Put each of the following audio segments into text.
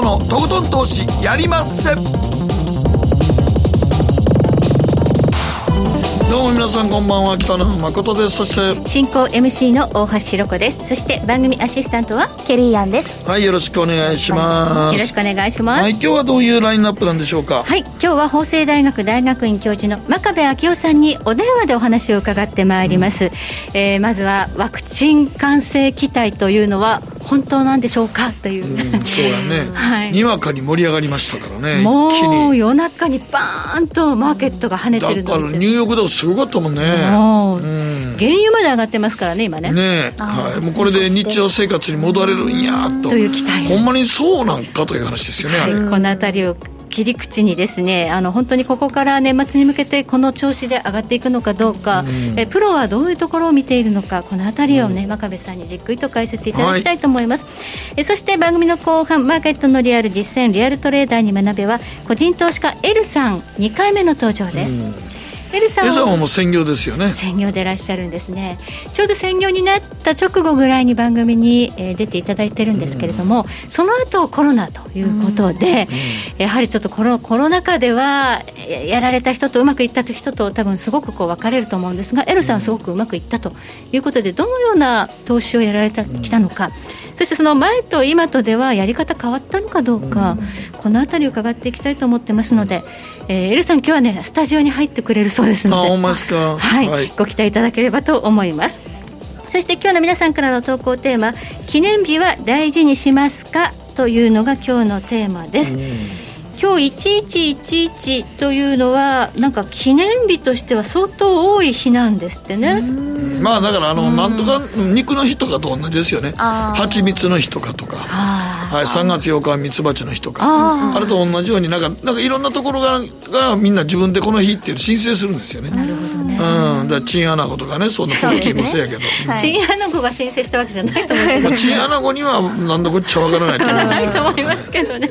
誠のとことん投資やりまっせ。どうも皆さんこんばんは。北野誠です。そして進行 MC の大橋ひろ子です。そして番組アシスタントはケリーアンです。はいよろしくお願いします。よろしくお願いします。はい今日はどういうラインナップなんでしょうか？はい今日は法政大学大学院教授の真壁昭夫さんにお電話でお話を伺ってまいります、うん、えー、まずはワクチン完成期待というのは本当なんでしょうかという、うん、そうやね、はい、にわかに盛り上がりましたからねもう夜中にバーンとマーケットが跳ねてるだからニューヨークダウすごかったもんね、うん、原油まで上がってますからね今ね。ねはい、もうこれで日常生活に戻れるんやと。という期待。ほんまにそうなんかという話ですよね、はい、この辺りを切り口にですねあの本当にここから年末に向けてこの調子で上がっていくのかどうか、うん、えプロはどういうところを見ているのかこの辺りをね、うん、真壁さんにじっくりと解説いただきたいと思います、はい、えそして番組の後半マーケットのリアル実践リアルトレーダーに学べは個人投資家 L さん2回目の登場です、うんエルさん。はもう専業ですよね。専業でいらっしゃるんですね。ちょうど専業になった直後ぐらいに番組に、えー、出ていただいてるんですけれども、うん、その後コロナということで、うん、やはりちょっとコロコロナ禍ではやられた人とうまくいった人と多分すごくこう分かれると思うんですがエルさんはすごくうまくいったということでどのような投資をやられたきたのか、そしてその前と今とではやり方変わったのかどうか、この辺りを伺っていきたいと思ってますので、えー、エルさん今日はねスタジオに入ってくれるそうですので はい、はい、ご期待いただければと思います。そして今日の皆さんからの投稿テーマ記念日は大事にしますか？というのが今日のテーマです、今日1111というのはなんか記念日としては相当多い日なんですってね。まあだからあのなんとか肉の日とかと同じですよね。蜂蜜の日とかとか。はい、3月8日はミツバチの日とか。あれと同じようになんかなんかいろんなところががみんな自分でこの日っていう申請するんですよね。なるほど。ねうん。だチンアナゴとかねそんなクッキーもそうやけど、チンアナゴが申請したわけじゃないと思うけど、チンアナゴには何だこっちゃわからないと思いますけど、と思いますけど。ね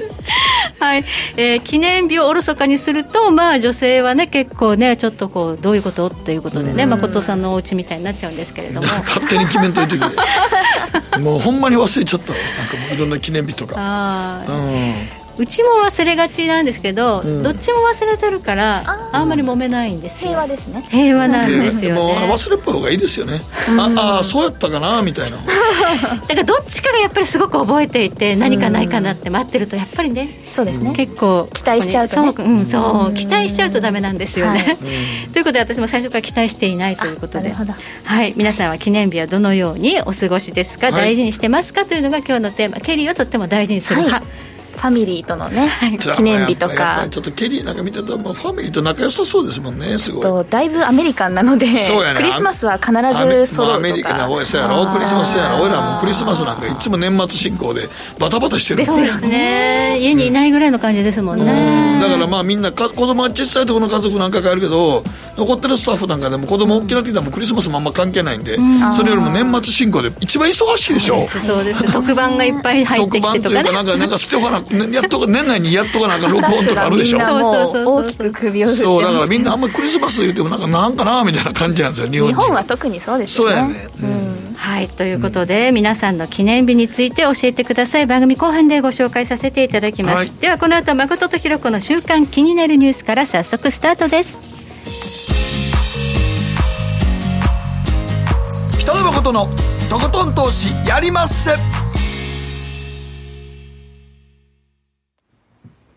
はい、えー、記念日をおろそかにするとまあ女性はね結構ねちょっとこうどういうこと？っていうことでね誠さんのお家みたいになっちゃうんですけれども。勝手に決めんといてくれ。もうほんまに忘れちゃったなんかもういろんな記念日とか。ああ、うんうちも忘れがちなんですけど、うん、どっちも忘れてるからあんまり揉めないんですよ。平和ですね。平和なんですよ、ね、も忘れっぽい方がいいですよね、ああそうやったかなみたいな。だからどっちかがやっぱりすごく覚えていて何かないかなって待ってるとやっぱりねそうですね。結構期待しちゃうと、ね、そう,、うん、そう期待しちゃうとダメなんですよね、はい、ということで私も最初から期待していないということで。はい皆さんは記念日はどのようにお過ごしですか、はい、大事にしてますか？というのが今日のテーマ。ケリーをとっても大事にする派、はいファミリーとのね、記念日とか。ちょっとケリーなんか見てたらファミリーと仲良さそうですもんねすごい。とだいぶアメリカンなので、ね、クリスマスは必ず揃うとか。アメリカなおいそうやろクリスマスやろ俺らもクリスマスなんかいつも年末進行でバタバタしてる。そうですね。家にいないぐらいの感じですもんね、だからまあみんなか子供は小さいところの家族なんか帰るけど残ってるスタッフなんかでも子供大きなってきたらもクリスマスもあんま関係ないんで、それよりも年末進行で一番忙しいでしょ。そうです特番がいっぱい入ってきてとか、ね、特番というかなんかなんか捨ておかなやっと年内にやっとかなんか録音とかあるでしょ。大きく首を振ってそうだからみんなあんまりクリスマス言うてもなんかなんかなみたいな感じなんですよ日本日本は特にそうですね。そうやね、うん、はいということで、皆さんの記念日について教えてください。番組後半でご紹介させていただきます、はい、ではこの後誠とひろ子の週刊気になるニュースから早速スタートです。北野誠のとことん投資やりまっせ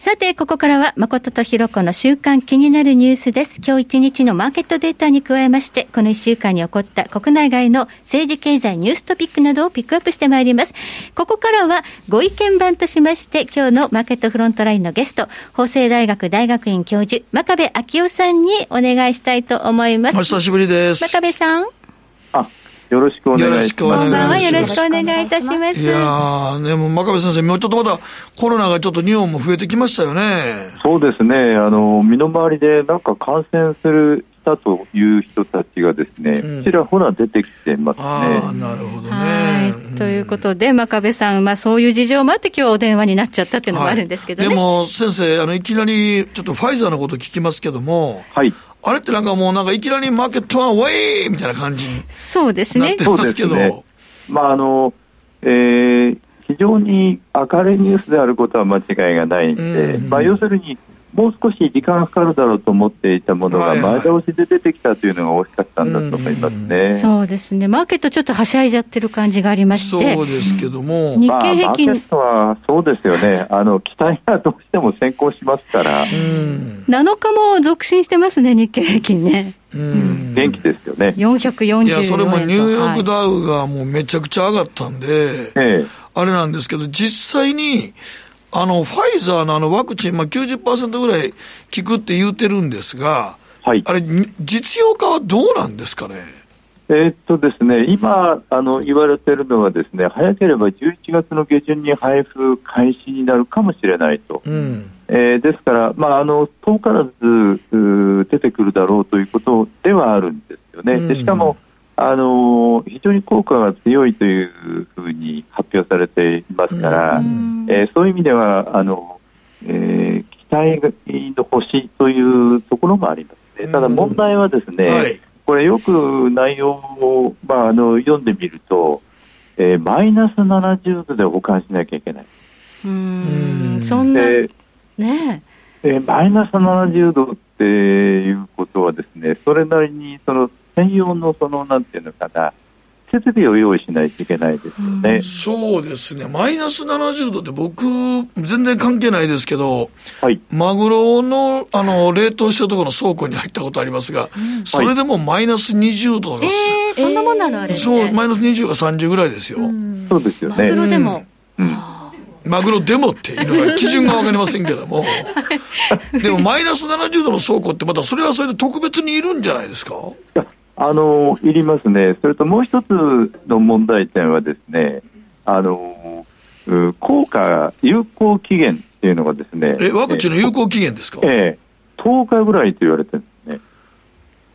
さて、ここからは、誠とひろこの週間気になるニュースです。今日一日のマーケットデータに加えまして、この一週間に起こった国内外の政治経済ニューストピックなどをピックアップしてまいります。ここからは、ご意見番としまして、今日のマーケットフロントラインのゲスト、法政大学大学院教授、真壁昭夫さんにお願いしたいと思います。お久しぶりです。真壁さん。よろしくお願いします。こんばんは、よろしくお願いいたします。いやでも真壁先生、もうちょっとまだコロナがちょっと日本も増えてきましたよね。そうですね、あの、身の回りでなんか感染するしたという人たちがですね、うん、ちらほら出てきてますね。あなるほどね。ね。ということで、真壁さん、まあ、そういう事情もあって、今日はお電話になっちゃったっていうのもあるんですけどね。はい、でも、先生、あのいきなりちょっとファイザーのこと聞きますけども、はい、あれってなんかもう、なんかいきなりマーケットはウェイみたいな感じにそうですね。なってますけど。ね、まああのえー、非常に明るいニュースであることは間違いがないんで、うん、まあ、要するに、もう少し時間がかかるだろうと思っていたものが前倒しで出てきたというのが大きかったんだと思いますね、そうですね、マーケットちょっとはしゃいじゃってる感じがありまして、そうですけども、日経平均、まあ、マーケットはそうですよね、あの期待がどうしても先行しますから、7日も続伸してますね、日経平均ね。うん、元気ですよね。440いや、それもニューヨークダウがもうめちゃくちゃ上がったんで、はい、あれなんですけど、実際に、あの、ファイザーのあのワクチン、まあ90%ぐらい効くって言うてるんですが、はい。あれ、実用化はどうなんですかね？えー、っとですね、今あの言われているのはですね、早ければ11月の下旬に配布開始になるかもしれないと。うん、えー、ですから、まあ、あの遠からず出てくるだろうということではあるんですよね。でしかも、あの非常に効果が強いというふうに発表されていますから、うん、えー、そういう意味ではあの、えー、期待の星というところもありますね。ただ問題はですね、はい、これよく内容を、まあ、あの読んでみると、えー、マイナス70度で保管しなきゃいけない。うん。そんな、ね。えー、マイナス70度っていうことはですね、それなりにその専用のそのなんていうのかな、設備を用意しないといけないですよね、うん、そうですね、マイナス70度って、僕、全然関係ないですけど、はい、マグロのあの冷凍したところの倉庫に入ったことありますが、うん、それでもマイナス20度が、えー、そんなもんなのあれ、ね、そう、マイナス20が30ぐらいですよ。そうですよね。マグロでも、うん。マグロでもっていうのが基準が分かりませんけども、でもマイナス70度の倉庫って、またそれはそれで特別にいるんじゃないですか？あのいりますね、それともう一つの問題点は、ですねあの効果、有効期限っていうのがですねえワクチンの有効期限ですか、ええ、10日ぐらいと言われてるんですね。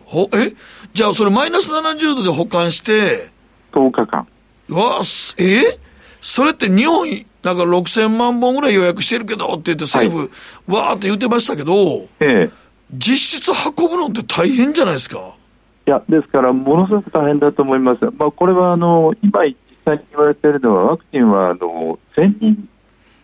ほえ？じゃあ、それマイナス70度で保管して、10日間。わえ？それって日本、なんか6000万本ぐらい予約してるけどって言って、政府、はい、わーって言ってましたけど、ええ、実質運ぶのって大変じゃないですか。いや、ですから、ものすごく大変だと思います。まあ、これは、あの、今実際に言われているのは、ワクチンは、あの、1000人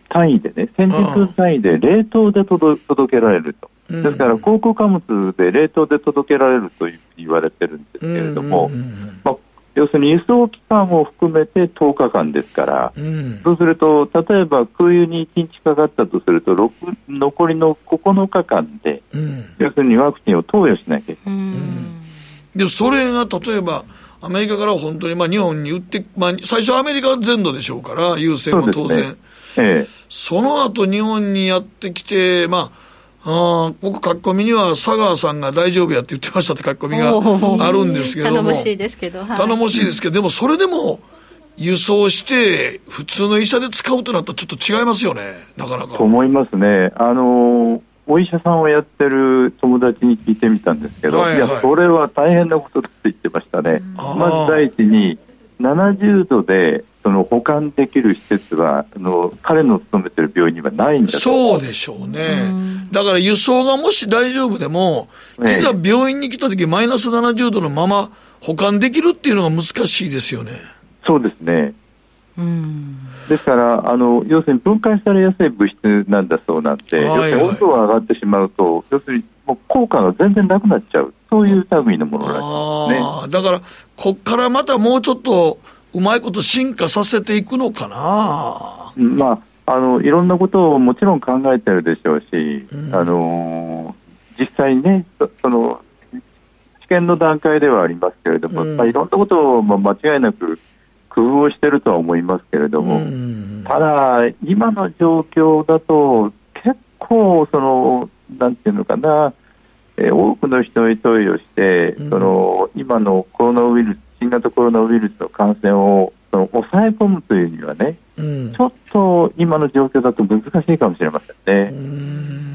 単位でね、1000人分単位で冷凍で届けられると。ですから、航空貨物で冷凍で届けられるというふうに言われてるんですけれども、まあ、要するに輸送期間を含めて10日間ですから、うん、そうすると、例えば空輸に1日かかったとすると、残りの9日間で、うん、要するにワクチンを投与しなきゃいけない。うんでもそれが例えば、アメリカから本当にまあ日本に売って、まあ、最初アメリカ全土でしょうから、優勢も当然。そ、ねええ、その後日本にやってきて、まあ、あ僕、書き込みには佐川さんが大丈夫やって言ってましたって書き込みがあるんですけども、頼もしいですけど、はい、頼もしいですけど、でもそれでも輸送して、普通の医者で使うとなったら、ちょっと違いますよね、なかなか。と思いますね。あのーお医者さんをやってる友達に聞いてみたんですけど、はいはい、いや、それは大変なことだって言ってましたね。まず第一に、70度でその保管できる施設はあの彼の勤めてる病院にはないんだそうでしょうね、うだから輸送がもし大丈夫でも、いざ病院に来たとき、マイナス70度のまま保管できるっていうのが難しいですよね。そうですね。うんですからあの、要するに分解されやすい物質なんだそうなんで、はいはい、要するに温度が上がってしまうと、要するにもう効果が全然なくなっちゃう、そういう類のものらしいですね。だから、こっからまたもうちょっとうまいこと進化させていくのかな。まあ、あのいろんなことをもちろん考えてるでしょうし、うん、あの実際にねその試験の段階ではありますけれども、うん、まあ、いろんなことを、まあ、間違いなく工夫をしているとは思いますけれども、ただ、今の状況だと、結構、その、なんていうのかな、えー、多くの人に投与して、その今のコロナウイルス、新型コロナウイルスの感染をその抑え込むというにはね、うん、ちょっと今の状況だと難しいかもしれませんね。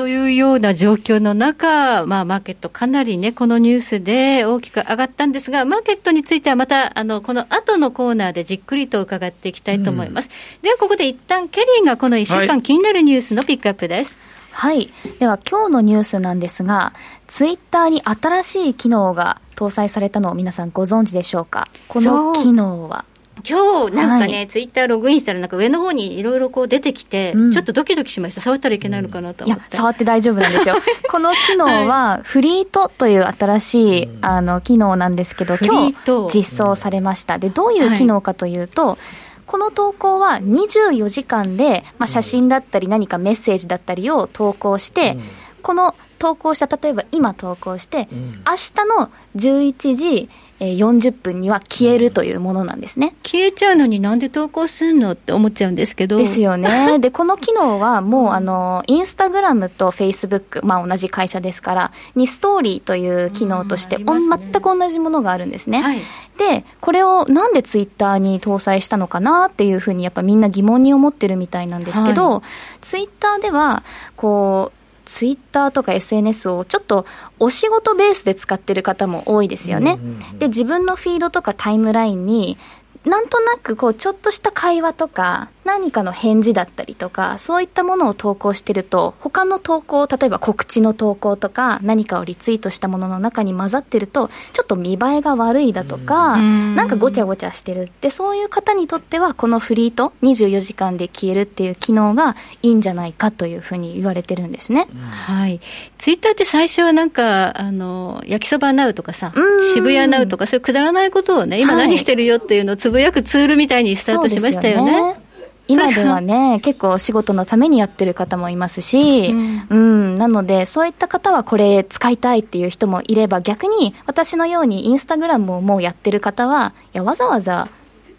というような状況の中、まあ、マーケットかなりね、このニュースで大きく上がったんですが、マーケットについてはまた、あの、この後のコーナーでじっくりと伺っていきたいと思います。うん、では、ここで一旦ケリーがこの1週間気になるニュースのピックアップです。はい。では、今日のニュースなんですが、ツイッターに新しい機能が搭載されたのを皆さんご存知でしょうか？この機能は今日なんかね、はい、ツイッターログインしたら、なんか上の方にいろいろこう出てきて、うん、ちょっとドキドキしました、触ったらいけないのかなと思って。いや、触って大丈夫なんですよ。この機能は、フリートという新しい、あの機能なんですけど、今日実装されました。で、どういう機能かというと、はい。この投稿は24時間で、まあ、写真だったり何かメッセージだったりを投稿して、この投稿した例えば今投稿して、明日の11時えー、40分には消えるというものなんですね。消えちゃうのになんで投稿するのって思っちゃうんですけど。ですよね。で、この機能はもう、あの、インスタグラムとフェイスブック、まあ同じ会社ですから、にストーリーという機能として、ね、全く同じものがあるんですね。はい、で、これをなんでツイッターに搭載したのかなっていうふうにやっぱみんな疑問に思ってるみたいなんですけど、はい、ツイッターでは、こう、ツイッターとか SNS をちょっとお仕事ベースで使ってる方も多いですよね。で、自分のフィードとかタイムラインになんとなくこうちょっとした会話とか何かの返事だったりとかそういったものを投稿してると他の投稿例えば告知の投稿とか何かをリツイートしたものの中に混ざってるとちょっと見栄えが悪いだとかなんかごちゃごちゃしてるってそういう方にとってはこのフリート24時間で消えるっていう機能がいいんじゃないかというふうに言われてるんですね、はい。ツイッターって最初はなんかあの焼きそばナウとかさ渋谷ナウとかそういうくだらないことをね今何してるよっていうのをつぶやくツールみたいにスタートしましたよね。今ではね、結構仕事のためにやってる方もいますし、うん、うん、なので、そういった方はこれ使いたいっていう人もいれば、逆に私のようにインスタグラムをもうやってる方は、いや、わざわざ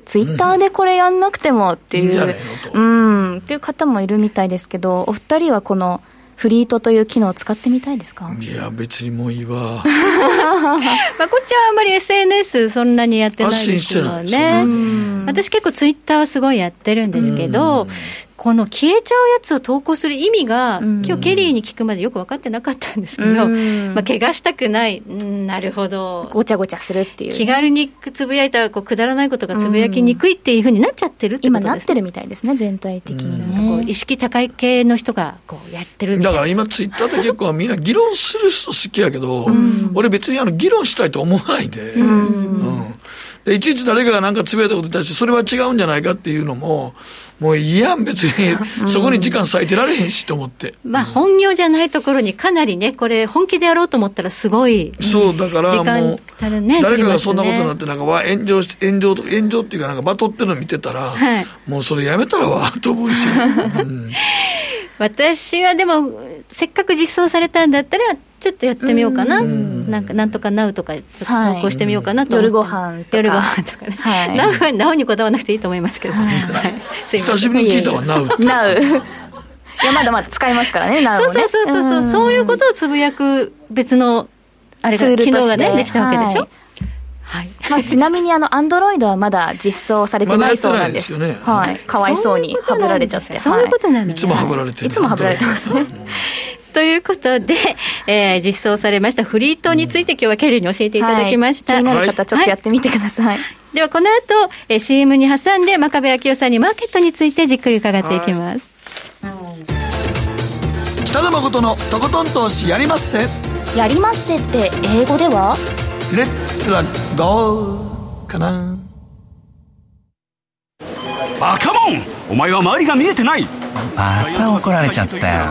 ツイッターでこれやんなくてもっていう、うん、っていう方もいるみたいですけど、お二人はこの、フリートという機能を使ってみたいですか？いや、別にもういいわ。まあ、こっちはあんまり SNS そんなにやってないですよね。私結構ツイッターはすごいやってるんですけど、この消えちゃうやつを投稿する意味が、今日ケリーに聞くまでよく分かってなかったんですけど、まあ、怪我したくない、なるほど。ごちゃごちゃするっていう、気軽につぶやいたこうくだらないことがつぶやきにくいっていうふうになっちゃってるってことです、今なってるみたいですね、全体的にね。こう意識高い系の人がこうやってるだから今、ツイッターって結構みんな議論する人好きやけど、俺別にあの議論したいと思わないん。で。うんでいちいち誰かが何かつぶやいたことに対して、それは違うんじゃないかっていうのも、もういいやん、別に、そこに時間割いてられへんしと思って。まあ、本業じゃないところにかなりね、これ、本気でやろうと思ったら、すごい。そう、だからもう、誰かがそんなことになって、なんか、わ、炎上し、炎上と、炎上っていうか、なんか、バトってるの見てたら、はい、もうそれやめたらわ、と思うし。うん 私はでも、せっかく実装されたんだったら、ちょっとやってみようかな、なんかなんとかなうとか、ちょっと投稿してみようかなと、はい、夜ご飯とか。夜ご飯とかね、はい、なうなうにこだわらなくていいと思いますけど、はい。い、久しぶりに聞いたわ、なう なう。いや、まだまだ使いますからね、なう、ね、そうそうそうそう、う。そういうことをつぶやく別の、あれが、機能がね、できたわけでしょ？はい。まあ、ちなみにあのアンドロイドはまだ実装されてないそうなんです。ま、ね、はい、かわいそうにはぶられちゃって。そういうことなんです、ね、いつもはぶられていつもはぶられてますね。ということで、えー、実装されましたフリートについて今日はケリーに教えていただきました。はい、気になる方ちょっとやってみてください。はい、ではこの後、えー、CM に挟んで真壁昭夫さんにマーケットについてじっくり伺っていきます。北野誠のとことん投資やりまっせ。やりまっせって英語では？レッツはどうかな。バカモン。お前は周りが見えてないまた怒られちゃったよ。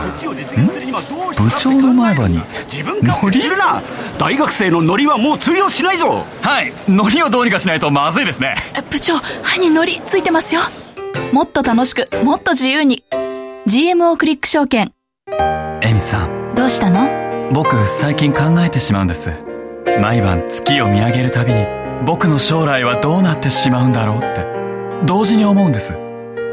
部長の前歯に。自分からするな。大学生のノリはもう通用しないぞ。はい。ノリをどうにかしないとまずいですね。部長歯にノリついてますよ。もっと楽しくもっと自由に。GMO クリック証券。エミさん。どうしたの？僕最近考えてしまうんです。毎晩月を見上げるたびに僕の将来はどうなってしまうんだろうって。同時に思うんです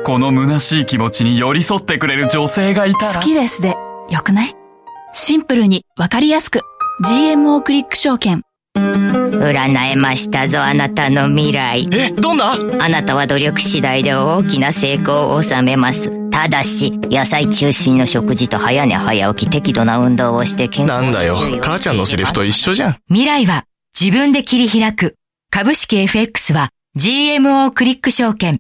この虚しい気持ちに寄り添ってくれる女性がいたら。好きですで、よくない？シンプルにわかりやすく。GMO クリック証券。占えましたぞ、あなたの未来。え、どんな？あなたは努力次第で大きな成功を収めます。ただし、野菜中心の食事と早寝早起き適度な運動をして健康なんだよ、母ちゃんのセリフと一緒じゃん。未来は自分で切り開く。株式 FX は GMO クリック証券。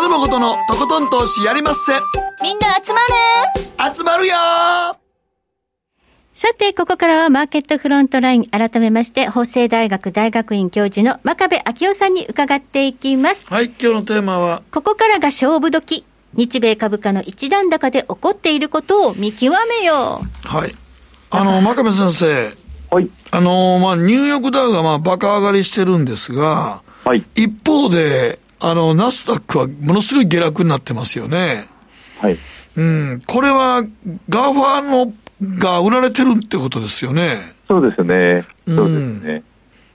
北野誠のとことん投資やりまっせ。みんな集まる集まるよさて、ここからはマーケットフロントライン、改めまして、法政大学大学院教授の真壁昭夫さんに伺っていきます。はい、今日のテーマは、ここからが勝負時。日米株価の一段高で起こっていることを見極めよう。はい。あの、真壁先生。はい。あの、まあ、ニューヨークダウがまあ、バカ上がりしてるんですが、はい。一方で、あの、ナスダックはものすごい下落になってますよね。はい。うん。これは、 GAFA のが売られてるってことですよね。そうですね。そうですね。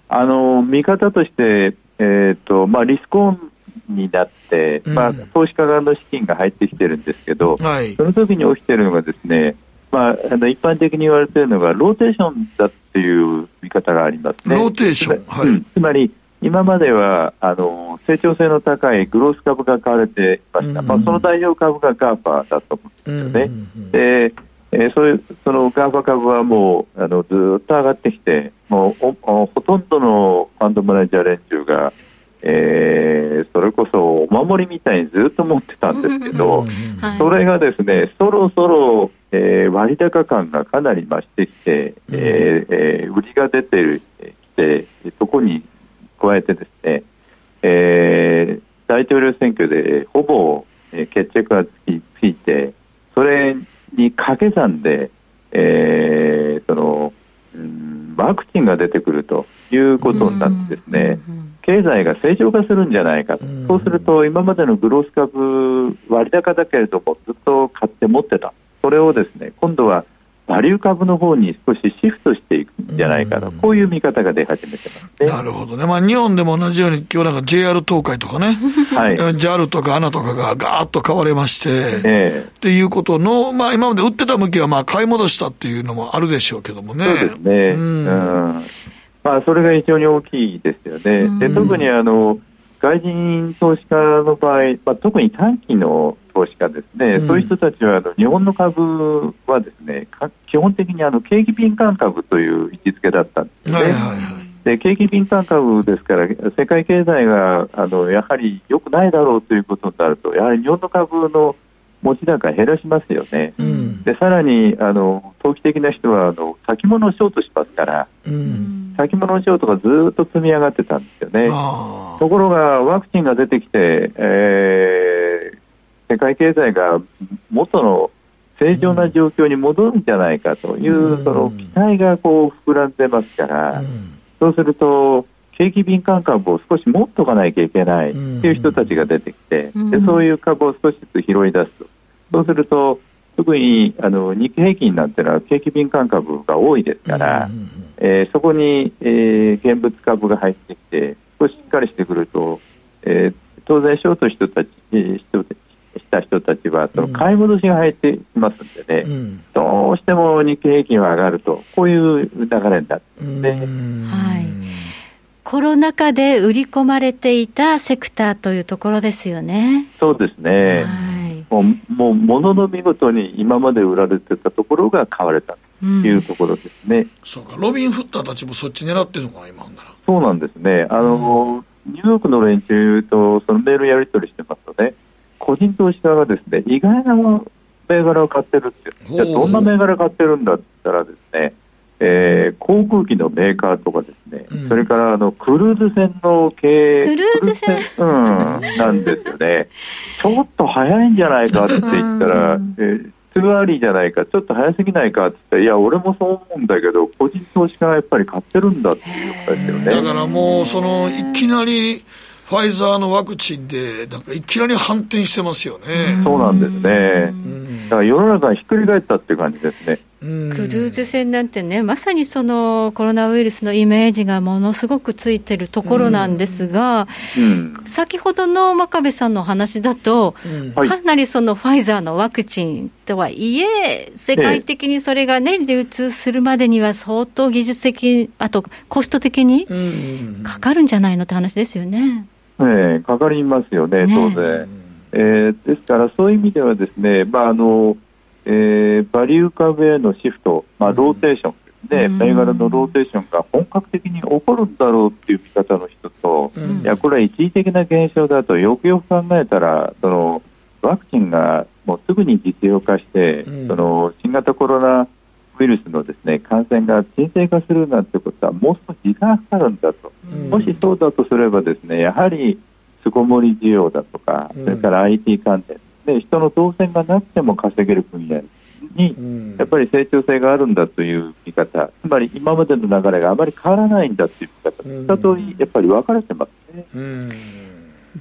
うん、あの、見方として、えっ、ー、と、まあ、リスクオンになって、うん、まあ、投資家側の資金が入ってきてるんですけど、はい、その時に起きてるのがですね、まあ、あの一般的に言われているのが、ローテーションだっていう見方がありますね。ローテーション、はい、うん、つまり、今まではあの成長性の高いグロース株が買われていました、うん、まあ、その代表株が GAFA だと思うんですよね。うん、でえー、そういうその GAFA 株はもうあのずっと上がってきてもうほとんどのファンドマネージャー連中が、えー、それこそお守りみたいにずっと持ってたんですけど、それがですねそろそろ、えー、割高感がかなり増してきて、えーえー、売りが出てきてそこに加えてですね、えー、大統領選挙でほぼ、えー、決着がつきついてそれに掛け算で、えー、その、うん、ワクチンが出てくるということになってですね、経済が正常化するんじゃないかと、そうすると今までのグロース株割高だけれどもずっと買って持ってた。それをですね今度はバリュー株の方に少しシフトしていくんじゃないかと、こういう見方が出始めてますね。なるほどね。まあ日本でも同じように、今日なんか JR 東海とかね、はい、JAL とか ANA とかがガーッと買われまして、ええっていうことの、まあ今まで売ってた向きはまあ買い戻したっていうのもあるでしょうけどもね。そうですね。うん、うんまあ、それが非常に大きいですよね。で特にあの外人投資家の場合、まあ、特に短期の投資家ですね、うん、そういう人たちはあの日本の株はですね基本的にあの景気敏感株という位置づけだったんですね。はいはいはい。で景気敏感株ですから、世界経済があのやはり良くないだろうということになると、やはり日本の株の持ち高減らしますよね、うん、でさらにあの投機的な人はあの先物をショートしますから、うん、先物ショートがずっと積み上がってたんですよね。ところがワクチンが出てきて、えー、世界経済が元の正常な状況に戻るんじゃないかという、うん、その期待がこう膨らんでますから、そうすると景気敏感株を少し持っておかないといけないという人たちが出てきて、でそういう株を少しずつ拾い出すと。そうすると、特にあの日経平均なんていうのは景気敏感株が多いですから、うん。えー、そこに、えー、現物株が入ってきて、少ししっかりしてくると、えー、当然、ショート人たち人したちは、その買い戻しが入ってきますんでね、うん、どうしても日経平均は上がると、こういう流れになってますね。はい、コロナ禍で売り込まれていたセクターというところですよね。そうですね。はいもう、もう、ものの見事に今まで売られてたところが買われたというところですね。うん、そうか、ロビン・フッターたちもそっち狙ってるのかな、今なら。そうなんですね。あの、うん、ニューヨークの連中とそのメールやり取りしてますとね、個人投資家がですね、意外な銘柄を買ってるって、じゃあどんな銘柄買ってるんだって言ったらですね、えー、航空機のメーカーとかですね、うん、それからあのクルーズ船の経営、クルーズ船。うん、なんですよね。ちょっと早いんじゃないかって言ったら、えー、 too early じゃないか、ちょっと早すぎないかって言ったら、いや、俺もそう思うんだけど、個人投資家がやっぱり買ってるんだっていうことですよね。だからもう、その、いきなり、ファイザーのワクチンで、なんかいきなり反転してますよね。そうなんですね。だから世の中がひっくり返ったっていう感じですね。クルーズ船なんてね、まさにそのコロナウイルスのイメージがものすごくついてるところなんですが、うん、先ほどの真壁さんの話だと、うん、かなりそのファイザーのワクチンとはいえ、世界的にそれがね、流通するまでには相当技術的、あとコスト的にかかるんじゃないのって話ですよね。ええ、かかりますよね、当然。えー、ですから、そういう意味ではですね、まああのえー、バリュー株へのシフト、まあ、ローテーションですね、銘柄のローテーションが本格的に起こるんだろうっていう見方の人と、うん、いや、これは一時的な現象だと、よくよく考えたら、そのワクチンがもうすぐに実用化して、うん、その新型コロナウイルスのですね感染が沈静化するなんてことはもう少し時間がかかるんだと、うん、もしそうだとすればですねやはり巣ごもり需要だとか、それから IT 関連で人の動線がなくても稼げる分野に、やっぱり成長性があるんだという見方、つまり今までの流れがあまり変わらないんだという見方、二通りやっぱり分かれてますね。うん。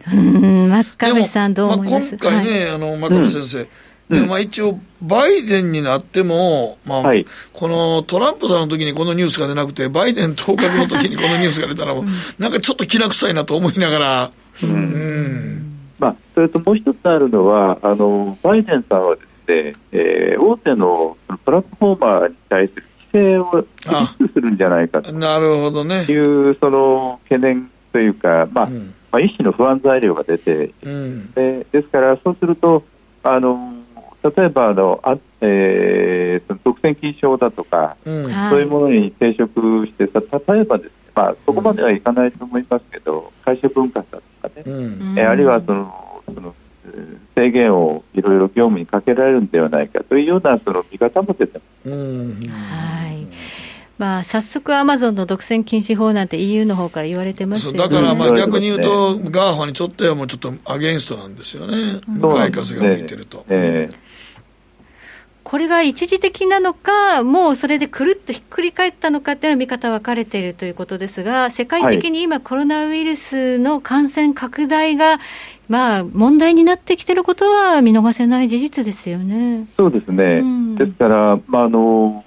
真壁さん、どう思います、まあ、今回ね、はい、あの真壁先生、うん、まあ、一応、バイデンになっても、まあ、はい、このトランプさんの時にこのニュースが出なくて、バイデン当確の時にこのニュースが出たら、なんかちょっときな臭いなと思いながら、うん、うん。まあ、それともう一つあるのは、あのバイデンさんはですね、えー、大手のプラットフォーマーに対する規制を厳しくするんじゃないかと。なるほどね。いうその懸念というか、まあ、うん、まあ、一種の不安材料が出て、うん、でですから、そうすると、あの例えばあのあ、えー、その独占禁止法だとか、うん、そういうものに抵触してさ、例えばですね、まあ、そこまではいかないと思いますけど、会社分割だとかね、うん、えあるいはそのその制限をいろいろ業務にかけられるんではないかというようなその見方も出てます。はい。まあ、早速、アマゾンの独占禁止法なんて EU の方から言われてますよね。だからまあ逆に言うと、 GAFA にちょっとはもうちょっとアゲンストなんですよね、向かい風が吹いてると。えーこれが一時的なのか、もうそれでくるっとひっくり返ったのかっていうのは見方分かれているということですが、世界的に今、コロナウイルスの感染拡大が、まあ、問題になってきていることは見逃せない事実ですよね。そうですね、うん、ですから、まああの、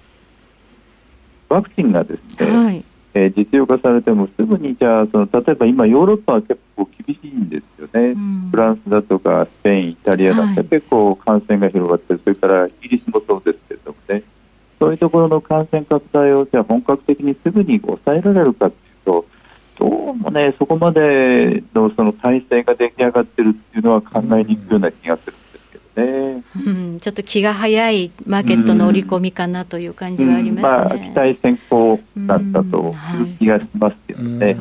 ワクチンがですね、はい。えー、実用化されてもすぐにじゃあその例えば今ヨーロッパは結構厳しいんですよね、うん、フランスだとかスペイン、イタリアなんて結構感染が広がってる、それからイギリスもそうですけれどもね。そういうところの感染拡大をじゃあ本格的にすぐに抑えられるかというとどうもねそこまでのその体制が出来上がってるっていうのは考えにくいような気がする。ね、うん、ちょっと気が早いマーケットの織り込みかなという感じはありますね、うん。まあ、期待先行だったという気がしますけどね。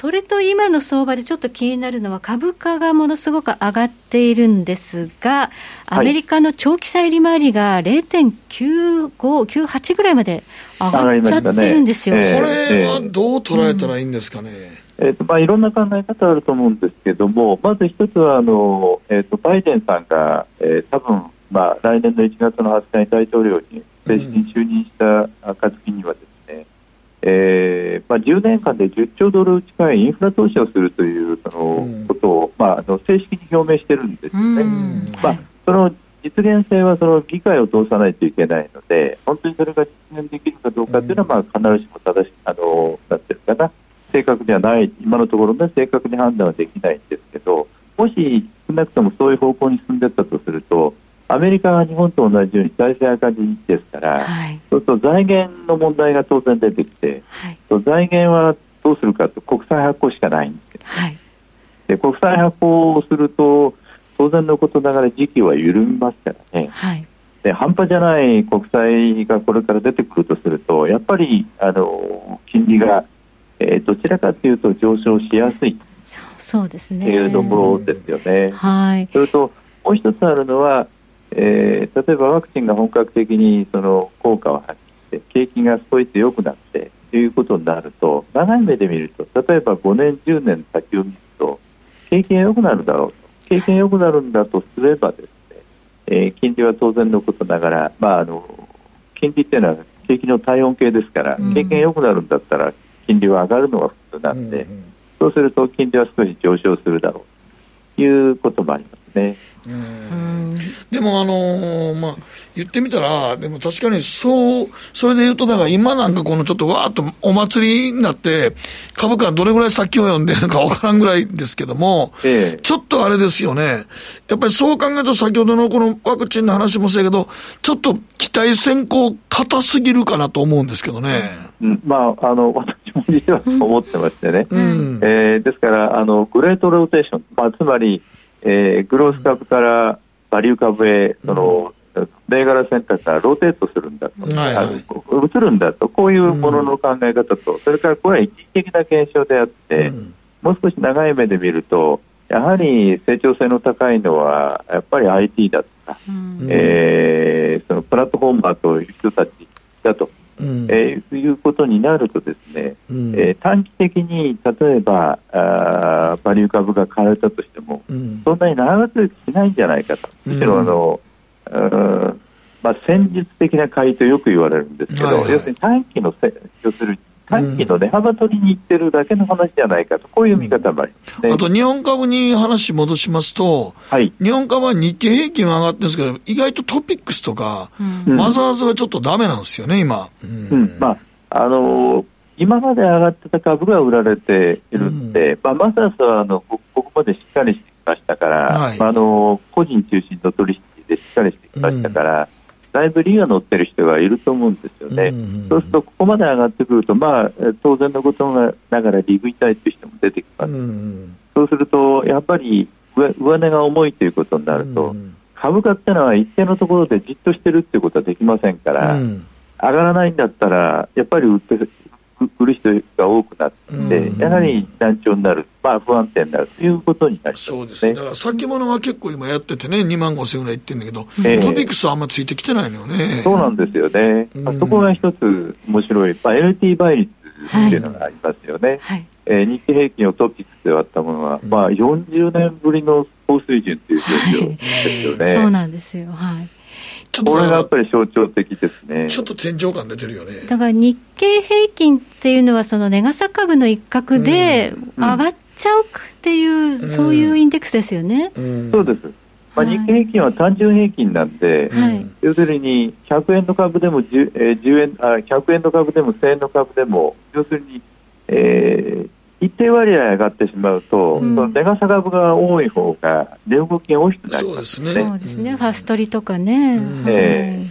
それと今の相場でちょっと気になるのは、株価がものすごく上がっているんですが、アメリカの長期債利回りが0.95、98ぐらいまで上がっちゃってるんですよ、ねえー、これはどう捉えたらいいんですかね？えーえーとまあ、いろんな考え方あると思うんですけれども、まず一つはあの、えーと、バイデンさんが、えー、多分まあ来年の1月の20日に大統領に正式に就任した暁にはですね、うん、えー、まあ、10年間で10兆ドル近いインフラ投資をするというそのことを、まあ、あの正式に表明してるんですよね。うん、まあ、その実現性はその議会を通さないといけないので、本当にそれが実現できるかどうかというのは、まあ、必ずしも正しあのなってるかな。正確ではない、今のところね、正確に判断はできないんですけど、もし少なくともそういう方向に進んでいったとすると、アメリカが日本と同じように財政赤字ですから、はい、そうすると財源の問題が当然出てきて、はい、財源はどうするかと国債発行しかないんです、はい、で国債発行をすると当然のことながら時期は緩みますからね、はい、で半端じゃない国債がこれから出てくるとするとやっぱりあの金利がえー、どちらかというと上昇しやすい。そうですね。というところですよね。はい、それともう一つあるのは、えー、例えばワクチンが本格的にその効果を発揮して景気が少しずつ良くなってということになると長い目で見ると例えば5年10年先を見ると景気が良くなるだろうと。景気が良くなるんだとすればですね、えー、金利は当然のことながら、まあ、あの金利っていうのは景気の体温計ですから、景気が良くなるんだったら金利は上がるのが普通なんで、うんうん、そうすると金利は少し上昇するだろうということもありますね。でも、あのー、まあ、言ってみたら、でも確かにそう、それで言うと、だから今なんかこのちょっとわーっとお祭りになって、株価どれぐらい先を読んでるのかわからんぐらいですけども、ええ、ちょっとあれですよね。やっぱりそう考えると先ほどのこのワクチンの話もそうやけど、ちょっと期待先行型すぎるかなと思うんですけどね。うん、まあ、あの、私も実は思ってましてね。うん、えー、ですから、あの、グレートローテーション、まあ、つまり、えー、グロース株からバリュー株へ、その、銘柄選択がローテートするんだと、はいはい、移るんだと、こういうものの考え方と、うん、それからこれは一時的な現象であって、うん、もう少し長い目で見ると、やはり成長性の高いのは、やっぱり IT だとか、うん、えー、そのプラットフォーマーという人たちだとうん、えー、いうことになるとですね、うん、えー、短期的に例えばあバリュー株が買われたとしても、うん、そんなに長続きしないんじゃないかと、むしろあの、うんまあ、戦術的な買いとよく言われるんですけど、はいはい、要するに短期のせ要するに短期の値幅取りに行ってるだけの話じゃないかと、こういう見方もありますね、あと日本株に話戻しますと、はい、日本株は日経平均は上がってるんですけど、意外とトピックスとか、うん、マザーズがちょっとだめなんですよね、今。うん、うん、まああのー、今まで上がってた株が売られているんで、うん、まあ、マザーズはあのここまでしっかりしてきましたから、はい、あの個人中心の取引でしっかりしてきましたから、だいぶ利が乗ってる人がいると思うんですよね、うんうん、そうすると、ここまで上がってくると、まあ、当然のことながら利食いたいという人も出てきます、うんうん、そうすると、やっぱり上値が重いということになると、うん、株価っていうのは一定のところでじっとしてるっていうことはできませんから、うん、上がらないんだったら、やっぱり売って売る人が多くなって、やはり難聴になる、まあ、不安定になるということになります、ね、そうですね、だから先物は結構今やっててね、2万5000円ぐらいいってるんだけど、えー、トピックスはあんまついてきてないのよね。そうなんですよね、まあ、そこが一つ面白い、まあ、LT 倍率っていうのがありますよね。はい、えー、日経平均をトピックスで割ったものは、うん、まあ、40年ぶりの高水準という状況ですよね。はい、そうなんですよ、はいちょっとこれがやっぱり象徴的ですね。ちょっと天井感出てるよね。だから日経平均っていうのは、その値傘株の一角で上がっちゃうっていう、うん、そういうインデックスですよね。うん、そうです。まあ、日経平均は単純平均なんで、はい、要するに100円の株でも 10, えー、10円あ100円の株でも1000円の株でも、要するに、えー、一定割合上がってしまうと、うん、その値傘株が多い方が、値動きが大きくなりますね。そうですね、ファストリとかね。うん。え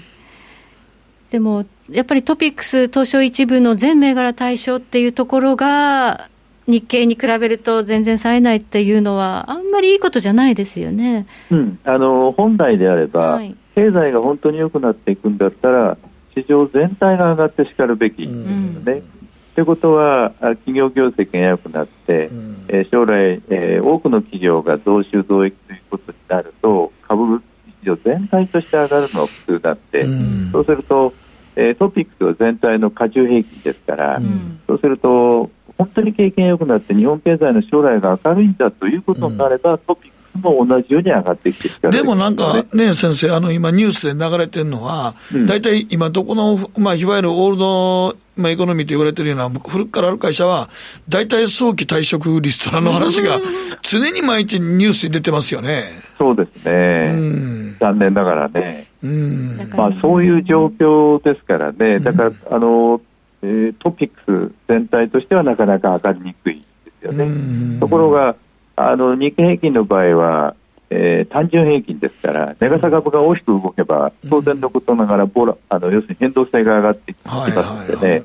ー、でも、やっぱりトピックス東証一部の全銘柄対象っていうところが、日経に比べると全然冴えないっていうのは、あんまりいいことじゃないですよね。うん、あの本来であれば、はい、経済が本当に良くなっていくんだったら、市場全体が上がってしかるべきですよね。うんということは、企業業績が良くなって、うん、えー、将来、えー、多くの企業が増収増益ということになると、株市場全体として上がるのが普通だって、うん、そうすると、えー、トピックスは全体の過重平均ですから、うん、そうすると、本当に経験良くなって、日本経済の将来が明るいんだということになれば、トピックも同じように上がってきてでもなんかね、先生、あの今、ニュースで流れてるのは、大、体、今、どこの、まあ、いわゆるオールド、まあ、エコノミーと言われてるような、古くからある会社は、大体早期退職リストラの話が、常に毎日ニュースに出てますよね。そうですね。うん、残念ながらね。うん、まあ、そういう状況ですからね。だから、あの、えー、トピックス全体としてはなかなか上がりにくいですよね。ところが、あの日経平均の場合は、えー、単純平均ですから、値傘株が大きく動けば、当然のことながらボラ、あの要するに変動性が上がってきますのでね、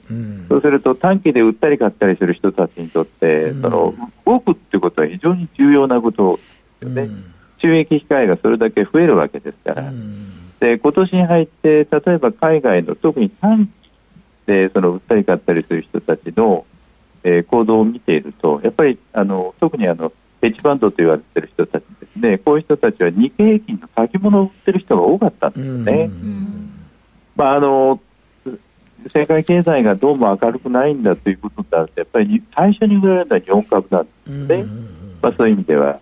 そうすると短期で売ったり買ったりする人たちにとって、その動くっていうことは非常に重要なことですよね、収益機会がそれだけ増えるわけですから、で今年に入って、例えば海外の特に短期でその売ったり買ったりする人たちの、えー、行動を見ていると、やっぱりあの特にあのヘッジファンドと言われている人たちですね、こういう人たちは日経平均の先物を売ってる人が多かったんですよね。まああの世界経済がどうも明るくないんだということになると、やっぱり最初に売られるのは日本株なんですね、まあ、そういう意味では。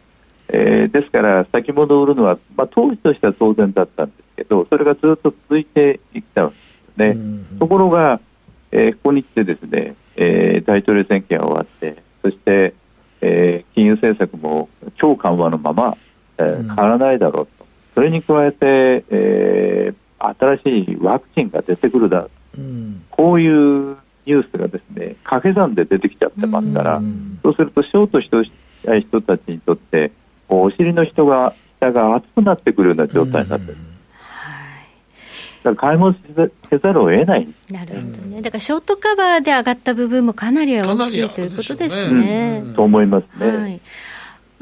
えー、ですから、先物を売るのは、まあ、当時としては当然だったんですけど、それがずっと続いてきたんですね。ところが、えー、ここに来てですね、えー、大統領選挙が終わって、そして、えー、金融政策も超緩和のまま、えー、変わらないだろうと、それに加えて、えー、新しいワクチンが出てくるだ、うん、こういうニュースがですね掛け算で出てきちゃってますから、うん、そうするとショートしたい人たちにとってお尻の人が下が熱くなってくるような状態になってる。うんだから買い物せざるを得ないなるほどね、だからショートカバーで上がった部分もかなり大きいということですね。と思いますね。はい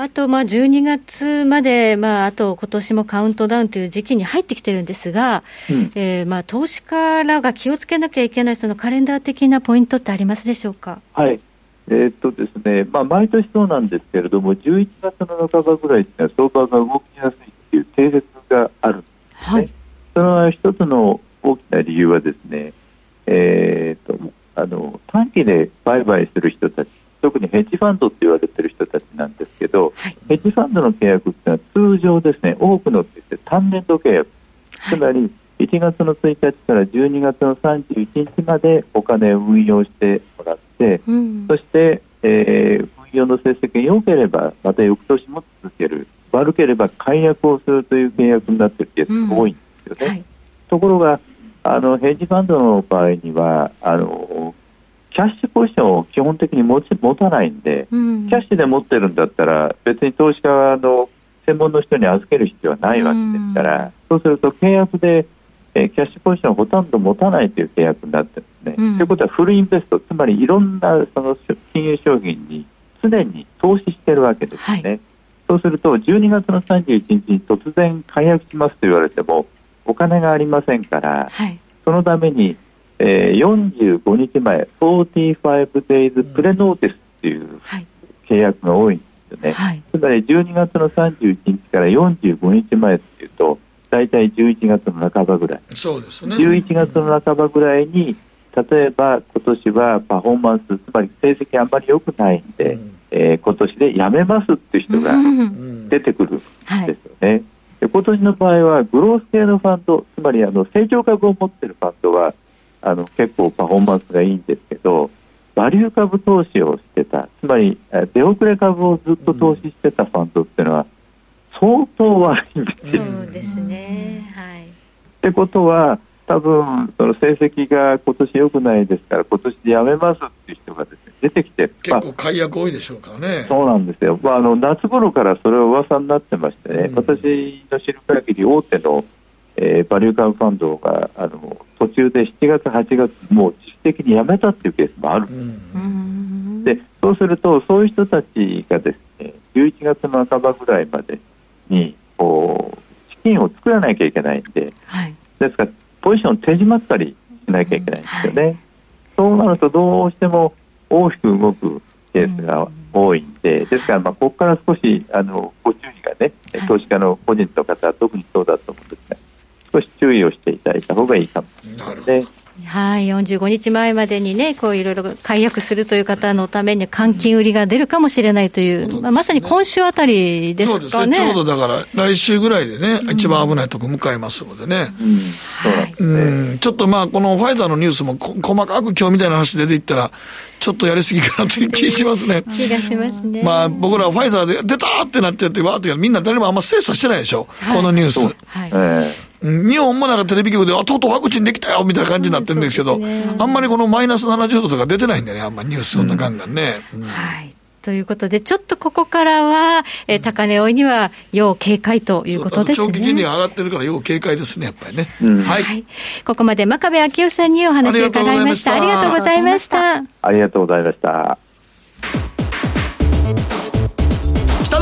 あと、まあ、12月まで、まあ、あと今年もカウントダウンという時期に入ってきてるんですが、うん、えー、まあ、投資家らが気をつけなきゃいけない、そのカレンダー的なポイントってありますでしょうか？はい。えー、っとですね、まあ、毎年そうなんですけれども、11月の半ばぐらいって相場が動きやすいっていう定説があるんですね。はい。その一つの大きな理由はですね、えー、っと、あの、短期で売買する人たち特にヘッジファンドって言われてる人たちなんですけど、はい、ヘッジファンドの契約っていうのは通常ですね多くのって単年度契約、つまり1月の1日から12月の31日までお金を運用してもらって、うん、そして、えー、運用の成績が良ければまた翌年も続ける。悪ければ解約をするという契約になっているケースが多いんですよね。うんはい、ところがあのヘッジファンドの場合にはあのキャッシュポジションを基本的に持ち持たないんで、うん、キャッシュで持ってるんだったら別に投資家の専門の人に預ける必要はないわけですから、うん、そうすると契約で、えー、キャッシュポジションをほとんど持たないという契約になってるんですね。うん、ということはフルインベストつまりいろんなその金融商品に常に投資してるわけですね。はい、そうすると12月の31日に突然解約しますと言われてもお金がありませんから、はい、そのためにえー、45日前、45 days プレノーティスっていう契約が多いんですよね。はい、つまり12月の31日から45日前っていうと、大体11月の半ばぐらい。そうですね。11月の半ばぐらいに、例えば今年はパフォーマンス、つまり成績あんまり良くないんで、うん、えー、今年で辞めますっていう人が出てくるんですよね。うんはい今年の場合はグロース系のファンド、つまりあの成長株を持っているファンドはあの結構パフォーマンスがいいんですけどバリュー株投資をしてたつまり出遅れ株をずっと投資してたファンドっていうのは相当悪いんですよ。そうですね、はい、ってことは多分その成績が今年良くないですから今年でやめますっていう人がですね出てきて結構解約多いでしょうからね、そうなんですよ、まあ、あの夏頃からそれは噂になってましてね、うん、私の知る限り大手のえー、バリューカブファンドがあの途中で7月、8月もう自主的に辞めたっていうケースもあるんでそうするとそういう人たちがですね11月の半ばぐらいまでにこう資金を作らなきゃいけないんで、はい、ですからポジション手締まったりしなきゃいけないんですよね、はい、そうなるとどうしても大きく動くケースが多いんで、ですから、まあ、ここから少しあのご注意がね、投資家の個人の方は特にそうだと思うんですが、少し注意をしていただいた方がいいかもしれないですね。はい、45日前までにね、こういろいろ解約するという方のために換金売りが出るかもしれないという、うんまあ、まさに今週あたりですかね。そうですね、ちょうどだから来週ぐらいでね、うん、一番危ないとこ迎えますのでね。ちょっとまあ、このファイザーのニュースも細かく今日みたいな話出ていったら、ちょっとやりすぎかなという気しますね。気がしますね。まあ、僕らファイザーで出たってなっちゃって、わーってみんな誰もあんま精査してないでしょ、はい、このニュース。はい。えー日本もなんかテレビ局で、あ、とうとうワクチンできたよみたいな感じになってるんですけど、ね、あんまりこのマイナス70度とか出てないんでね、あんまりニュースそんなガンガンね。うん、はい。ということで、ちょっとここからは、えー、高値追いには要警戒ということですね。長期金利が上がってるから要警戒ですね、やっぱりね。うん、はい、はい。ここまで真壁昭夫さんにお話を伺いました。ありがとうございました。ありがとうございました。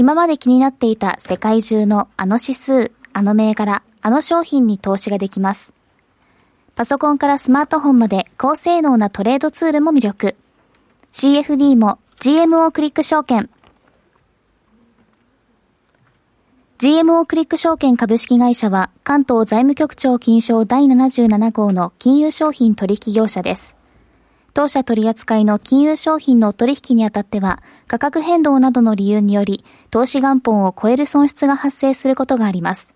今まで気になっていた世界中のあの指数、あの銘柄、あの商品に投資ができます。パソコンからスマートフォンまで高性能なトレードツールも魅力。CFD も GMO クリック証券。GMO クリック証券株式会社は関東財務局長金賞第77号の金融商品取引業者です。当社取扱いの金融商品の取引にあたっては価格変動などの理由により投資元本を超える損失が発生することがあります。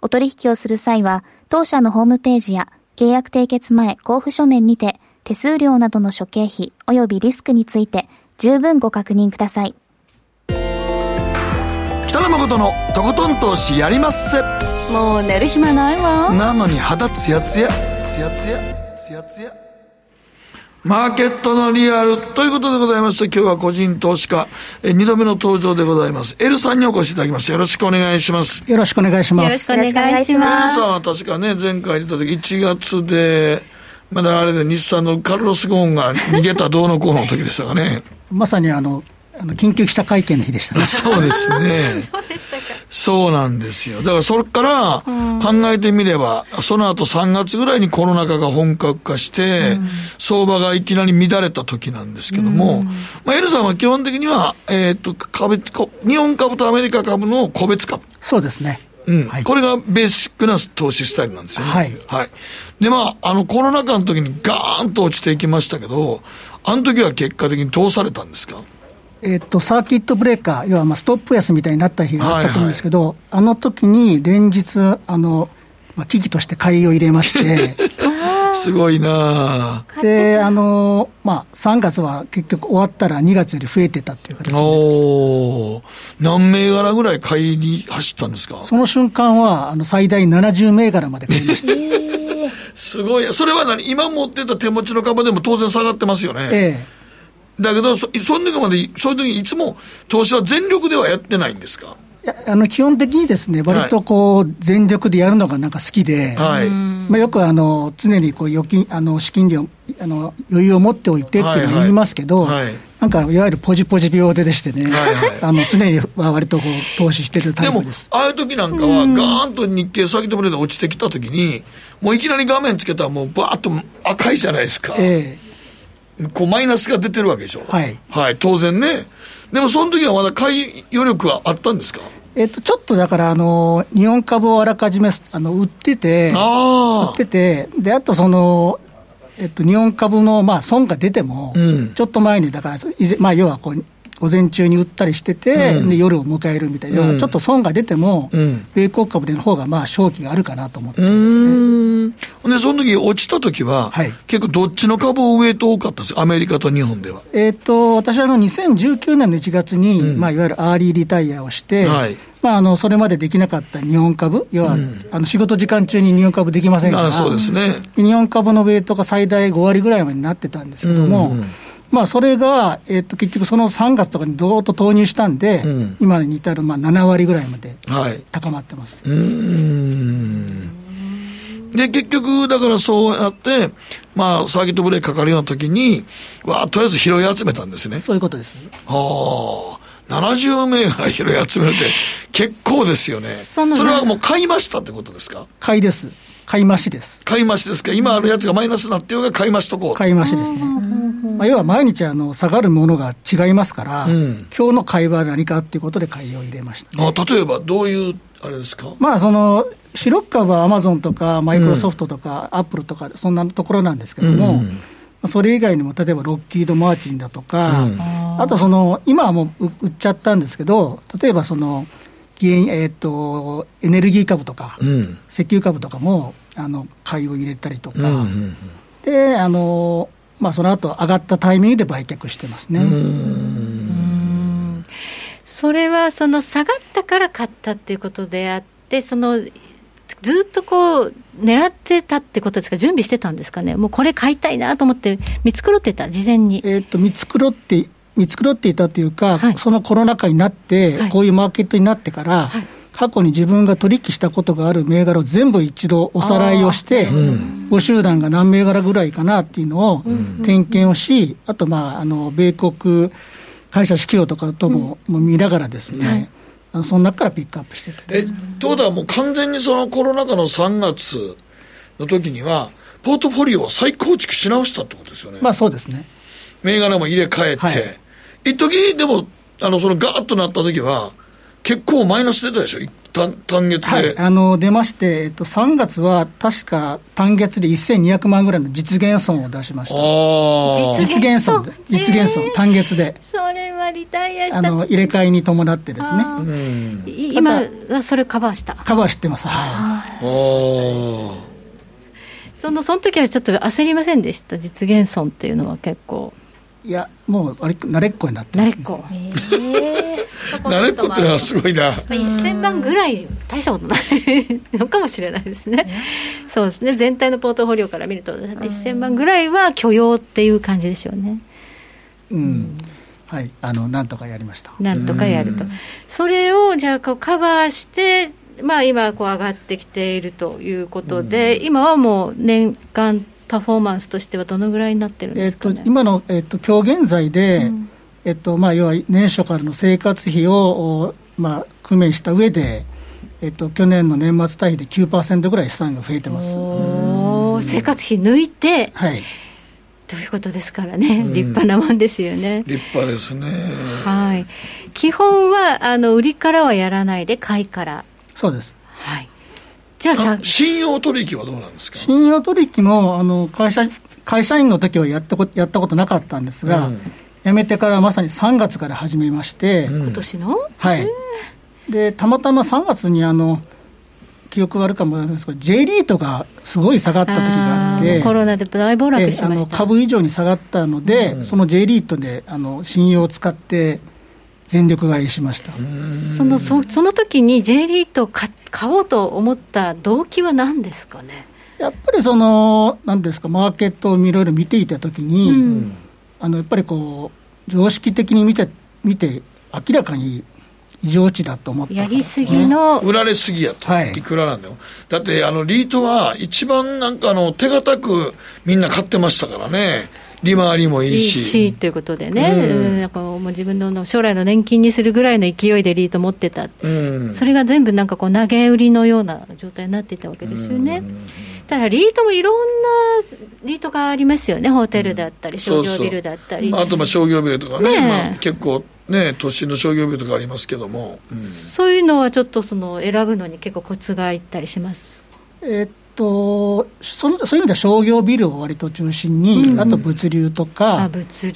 お取引をする際は当社のホームページや契約締結前交付書面にて手数料などの諸経費及びリスクについて十分ご確認ください。北野誠のとことん投資やりまっせもう寝る暇ないわ。なのに肌ツヤツヤ。ツヤツヤ。ツヤツヤマーケットのリアルということでございまして今日は個人投資家え2度目の登場でございます。L さんにお越しいただきました。よろしくお願いします。よろしくお願いします。よろしくお願いします。L さんは確かね前回出た時1月でまだあれで日産のカルロス・ゴーンが逃げたどうのこうの時でしたかね。まさにあのあの緊急記者会見の日でしたね。そうですね。そうでしたか。そうなんですよ。だからそれから考えてみれば、その後3月ぐらいにコロナ禍が本格化して、うん、相場がいきなり乱れた時なんですけども、うん、まあ、エルさんは基本的には、えっ、ー、と、株、日本株とアメリカ株の個別株。そうですね。うん、はい、これがベーシックな投資スタイルなんですよね。はい。はい。で、まあ、あの、コロナ禍の時にガーンと落ちていきましたけど、あの時は結果的に通されたんですか？えっと、サーキットブレーカー、要はまあストップ安みたいになった日があったと思うんですけど、はいはい、あの時に連日、あの、まあ、危機として買いを入れまして、すごいなで、あの、まあ、3月は結局終わったら2月より増えてたっていう形で。お何銘柄ぐらい買いに走ったんですか？その瞬間は、あの、最大70銘柄まで買いました。すごい。それは何？今持ってた手持ちの株でも当然下がってますよね。ええ。だけど、そその時まで、そういう時いつも投資は全力ではやってないんですか？あの基本的にですね、割とこう、全力でやるのがなんか好きで、はい、まあ、よくあの常にこう預金あの資金量あの余裕を持っておいてっていうのは言いますけど、はい。はい、なんかいわゆるポジポジ病ででしてね、はいはい、あの常に割とこう投資してるタイプです。でも、ああいう時なんかは、ガーンと日経先物で落ちてきた時に、もういきなり画面つけたら、もうばーっと赤いじゃないですか。ええこうマイナスが出てるわけでしょ。はい。はい、当然ね。でもその時はまだ買い余力はあったんですか？えっと、ちょっとだから、あの、日本株をあらかじめ、あの、売ってて、売ってて、で、あとその、えっと、日本株の、まあ、損が出ても、うん、ちょっと前に、だから、まあ、要はこう、午前中に売ったりしてて、うん、で夜を迎えるみたいな、うん、ちょっと損が出ても、うん、米国株での方がまあ勝機があるかなと思って。ますね。で、その時落ちた時は、はい、結構どっちの株をウエイト多かったですアメリカと日本では。えっ、と、私はあの2019年の1月に、まあ、いわゆるアーリーリタイアをして、はい。まあ、あのそれまでできなかった日本株、要は、うん、あの仕事時間中に日本株できませんから、そうですね、日本株のウェイトが最大5割ぐらいまでになってたんですけども、うんうんまあ、それが、えー、と結局、その3月とかにどーっと投入したんで、うん、今に至るまあ7割ぐらいまで高まってます。はい、うんで、結局、だからそうやって、まあ、サーキットブレーキかかるような時に、わあとりあえず拾い集めたんですね。そういうことです。はあ。70銘柄拾い集めるって結構ですよね。それはもう買いましたってことですか？買いです。買い増しです。買い増しですか？今あるやつがマイナスになってようが買い増しとこう。買い増しですね。まあ、要は毎日あの下がるものが違いますから、うん、今日の買いは何かっていうことで買いを入れました、ね、あ例えばどういうあれですか？まあその主力株はアマゾンとかマイクロソフトとか、アップルとかそんなところなんですけども、うん、それ以外にも例えばロッキード・マーチンだとか、うん、あとその今はもう売っちゃったんですけど例えばその原えーと、エネルギー株とか、石油株とかもあの買いを入れたりとか、うんうんうん、であの、まあ、その後上がったタイミングで売却してますね。それはその下がったから買ったっていうことであって、そのずっとこう、狙ってたってことですか、準備してたんですかね、もうこれ買いたいなと思って、見繕ってた、事前に。えっと見繕って見繕っていたというか、はい、そのコロナ禍になって、はい、こういうマーケットになってから、はい。過去に自分が取引したことがある銘柄を全部一度おさらいをして、5集団が何銘柄ぐらいかなっていうのを点検をし、あと、まあ、あの米国会社指標とかとも,、も見ながらですね、はい、その中からピックアップしてえということは、もう完全にそのコロナ禍の3月の時には、ポートフォリオを再構築し直したってことですよね。まあそうですね。銘柄も入れ替えて、はい、一時でも、あの、そのガーッとなった時は、結構マイナス出たでしょ、単単月で、はい、あの出まして、えっと、3月は確か単月で1200万ぐらいの実現損を出しました。実現損実現損、単月で。それはリタイアしたあの入れ替えに伴ってですね。今はそれカバーした。カバーしてます。はい。そのその時はちょっと焦りませんでした、実現損っていうのは結構。いや、もう慣れっこになってます、ね、慣れっこ。慣れっこってのはすごいな。1000万ぐらい大したことないのかもしれないですね。そうですね。全体のポートフォリオから見ると、1000万ぐらいは許容っていう感じでしょうね。うん。はい、あのなんとかやりました。なんとかやると。それをじゃあこうカバーしてまあ、今こう上がってきているということで、うん、今はもう年間パフォーマンスとしてはどのぐらいになってるんですか、ね、えっと、今の、えっと、今日現在で、うん、えっとまあ、要は年初からの生活費を、まあ、工面した上で、えっと、去年の年末対比で9%ぐらい資産が増えてます。生活費抜いて、はいということですからね、立派なもんですよね。立派ですね。はい。基本は、あの、売りからはやらないで、買いからそうです。はい。じゃあさ信用取引はどうなんですか？信用取引もあの会社会社員の時はやったことやったことなかったんですが、うん、辞めてからまさに3月から始めまして、うん、今年の？はい。でたまたま3月にあの記憶があるかもしれないですけど J リートがすごい下がった時があってコロナで大暴落しました。株以上に下がったので、うん、その J リートであの信用を使って全力買いしました。そのそその時に J リートを買買おうと思った動機は何ですかね？やっぱりその、なんですか、マーケットをいろいろ見ていたときに、うん、あのやっぱりこう、常識的に見て、見て明らかに異常値だと思った、ね、やりすぎの売られすぎやと、はい、いくらなんだよだってあのリートは一番なんかあの手堅くみんな買ってましたからね利回りもいいし。いいしということでね、うん、なんかもう自分の将来の年金にするぐらいの勢いでリート持ってた、うん、それが全部なんかこう投げ売りのような状態になっていたわけですよね。うん、ただ、リートもいろんなリートがありますよね、ホテルだったり、商業ビルだったり。そうそうあとまあ商業ビルとかね、ねまあ、結構。ね、都心の商業ビルとかありますけども、そういうのはちょっとその選ぶのに結構コツがいったりします？えっとそのそういう意味では商業ビルを割と中心に、うん、あと物流とか、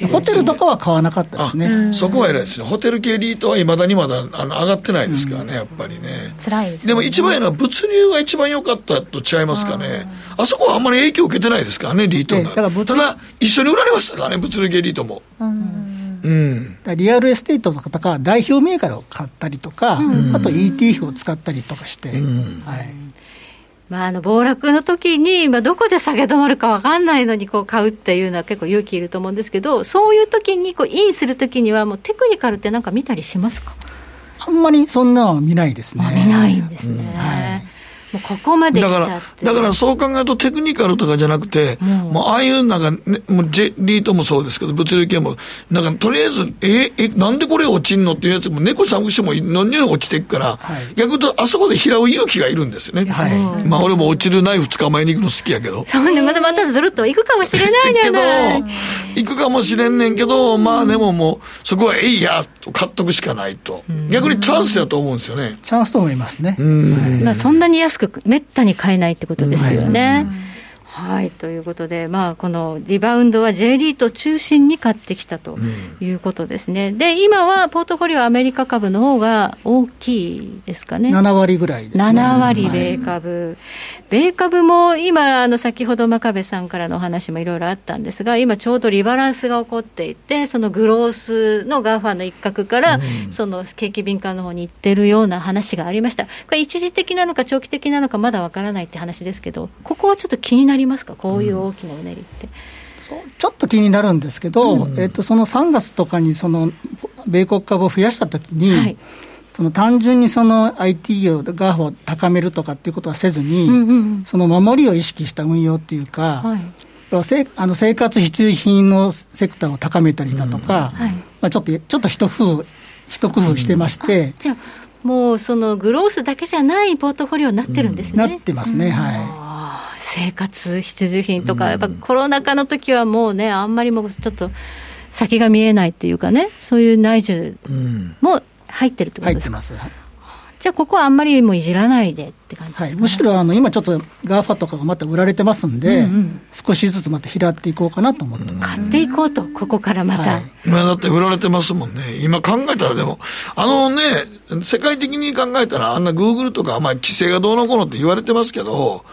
ホテルとかは買わなかったですね、そこは偉いですね、ホテル系リートはいまだにまだあの上がってないですからね、やっぱりね。辛いです、ね、でも一番いいのは、物流が一番良かったと違いますかね、あそこはあんまり影響を受けてないですからね、リートが。だただ、一緒に売られましたからね、物流系リートも。うん、リアルエステートとかとか代表銘柄を買ったりとか、うん、あと ETF を使ったりとかして、うん、はい、まあ、あの暴落の時に、まあ、どこで下げ止まるか分かんないのにこう買うっていうのは結構勇気いると思うんですけど、そういう時にこうインする時には、もうテクニカルってなんか見たりしますか？あんまりそんなのは見ないですね。見ないんですね。うんはいもうここまでだから、だからそう考えるとテクニカルとかじゃなくて、うん、もうああいうなんか、ね、もうジェリートもそうですけど、物流系も、なんかとりあえず、え、え、なんでこれ落ちんのっていうやつも、猫さんしても何にも落ちていくから、はい、逆にあそこで拾う勇気がいるんですよね。はい、まあ俺も落ちるナイフ捕まえに行くの好きやけど。そうね、またまたずるっと行くかもしれないじゃない。行くかもしれんねんけど、まあでももう、そこはえいやと買っとくしかないと。逆にチャンスやと思うんですよね。チャンスと思いますね。まあそんなに安く、めったに買えないってことですよね。はい、ということで、まあ、このリバウンドは J リート中心に買ってきたということですね、うん、で今はポートフォリオ、アメリカ株の方が大きいですかね、7割ぐらいです、ね、7割、米株、はい、米株も今、あの先ほど真壁さんからのお話もいろいろあったんですが、今、ちょうどリバランスが起こっていて、そのグロースの GAFA の一角から、うん、その景気敏感の方に行ってるような話がありました、これ、一時的なのか長期的なのか、まだわからないって話ですけど、ここはちょっと気になりますか、こういう大きなうねりって。うん、ちょっと気になるんですけど、うん、えー、とその3月とかにその米国株を増やしたときに、はい、その単純にその IT を、ガーフを高めるとかっていうことはせずに、うんうんうん、その守りを意識した運用っていうか、はい。あの生活必需品のセクターを高めたりだとか、うん。はい、まあ、ちょっとちょっと一工夫一工夫してまして、じゃもうそのグロースだけじゃないポートフォリオになってるんですね。なってますね、はい。生活必需品とか、やっぱコロナ禍の時はもうね、あんまりもうちょっと先が見えないっていうかね、そういう内需も入ってるってことですか？じゃあ、ここはあんまりもいじらないでって感じですか、ね、はい、むしろあの今ちょっと GAFA とかがまた売られてますんで、うんうん、少しずつまた拾っていこうかなと思って。買っていこうと、ここからまた、はい、今だって売られてますもんね、今考えたらでも、あのね、世界的に考えたら、あんなグーグルとか、まあ、規制がどうのこうのって言われてますけど、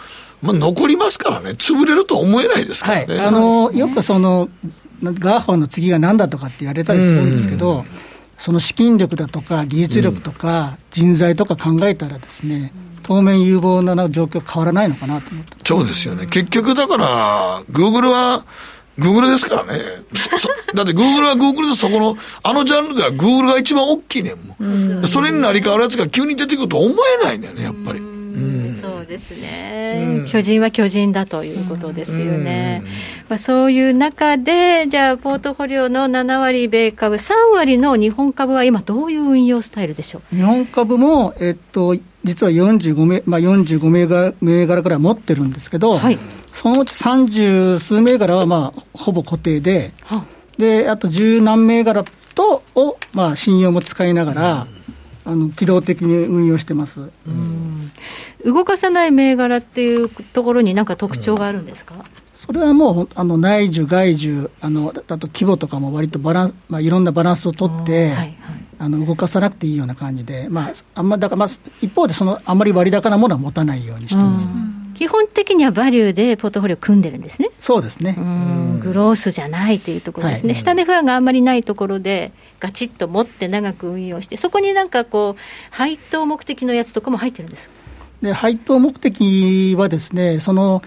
まあ、残りますからね、潰れるとは思えないですからね。はい、あのよくその GAFA の次が何だとかって言われたりするんですけど、その資金力だとか技術力とか人材とか考えたらですね、当面有望な状況変わらないのかなと思ってそうですよね。結局だから、グーグルは、グーグルですからね。だってグーグルはグーグルでそこの、あのジャンルではグーグルが一番大きいねんもん。それになり変わるやつが急に出てくると思えないんだよね、やっぱり。そうですね、うん、巨人は巨人だということですよね、まあ、そういう中で、じゃあ、ポートフォリオの7割米株、3割の日本株は今、どういう運用スタイルでしょう？日本株も、えっと、実は45銘,、まあ、45銘柄銘柄から持ってるんですけど、はい、そのうち30数銘柄は、まあ、ほぼ固定で、は。であと十何銘柄とを、まあ、信用も使いながら、あの機動的に運用してます。うん動かさない銘柄っていうところに何か特徴があるんですか、うん、それはもうあの内需、外需あの、あと規模とかも割とバランス、まあ、いろんなバランスを取って、はいはい、あの動かさなくていいような感じで、まあ、あんまだから、まあ、一方でその、あんまり割高なものは持たないようにしてます、ね、基本的にはバリューでポートフォリオ組んでるんですね。そうですね。グロースじゃないというところですね。はい、下値不安があんまりないところで、ガチッと持って長く運用して、そこになんかこう、配当目的のやつとかも入ってるんですで配当目的はですね、その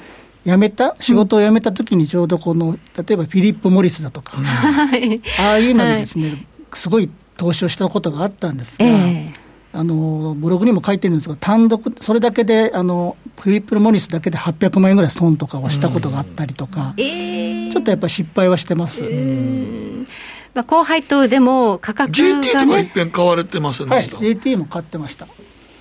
辞めた、仕事を辞めた時にちょうどこの、例えばフィリップ・モリスだとか、はい、ああいうのにですね、はい、すごい投資をしたことがあったんですが、えー、あのブログにも書いてるんですが、単独、それだけで、あのフィリップ・モリスだけで800万円ぐらい損とかはしたことがあったりとか、えー、ちょっとやっぱり失敗はしてます。まあ、高配当でも価格が、ね、GT とか一遍買われてませんでした、はい、GT も買ってました。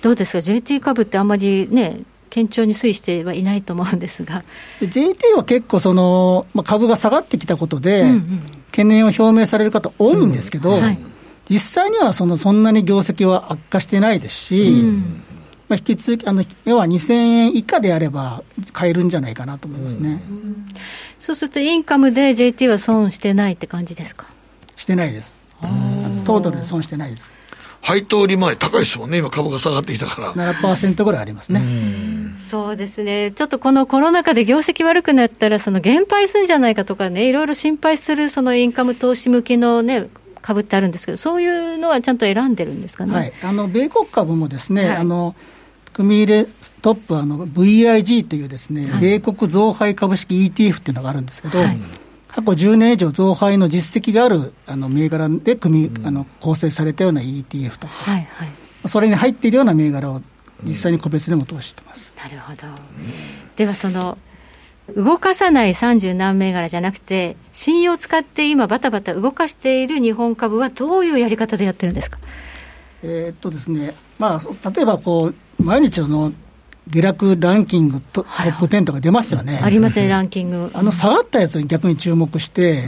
どうですか、JT 株ってあんまりね、堅調に推移してはいないと思うんですが。JT は結構その、まあ、株が下がってきたことで、懸念を表明される方、多いんですけど、うん。はい、実際にはそのそんなに業績は悪化してないですし、うん、まあ、引き続きあの、要は2000円以下であれば、買えるんじゃないかなと思いますね、うん、そうすると、インカムで JT は損してないって感じですか？してないです、トータルで損してないです。配当利回り高いですもんね、今、株が下がってきたから。7%ぐらいありますね。そうですね、ちょっとこのコロナ禍で業績悪くなったら、その減配するんじゃないかとかね、いろいろ心配するそのインカム投資向きのね、株ってあるんですけど、そういうのはちゃんと選んでるんですかね？はい、あの米国株もですね、はい、あの組入れトップあの VIG というですね、はい、米国増配株式 ETF っていうのがあるんですけど、はい過去10年以上増配の実績があるあの銘柄で組、うん、あの構成されたような ETF とか、はいはい、それに入っているような銘柄を実際に個別でも投資してます。なるほど。ではその動かさない30何銘柄じゃなくて、信用を使って今、バタバタ動かしている日本株は、どういうやり方でやってるんですか、えー、っとですね、まあ、例えばこう、毎日の下落ランキングトップ10とか出ますよね。ありますね、ランキング。あの下がったやつに逆に注目して、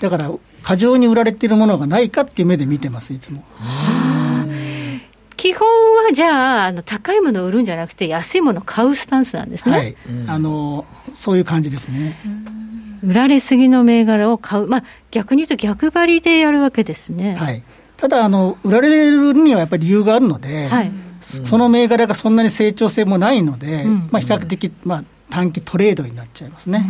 だから過剰に売られているものがないかっていう目で見てます、いつも。基本はじゃああの、高いものを売るんじゃなくて、安いものを買うスタンスなんですね。はい、あのそういう感じですね。売られすぎの銘柄を買う、まあ、逆に言うと逆張りでやるわけですね。はい、ただあの、売られるにはやっぱり理由があるので、はいその銘柄がそんなに成長性もないので、まあ、比較的、まあ、短期トレードになっちゃいますね。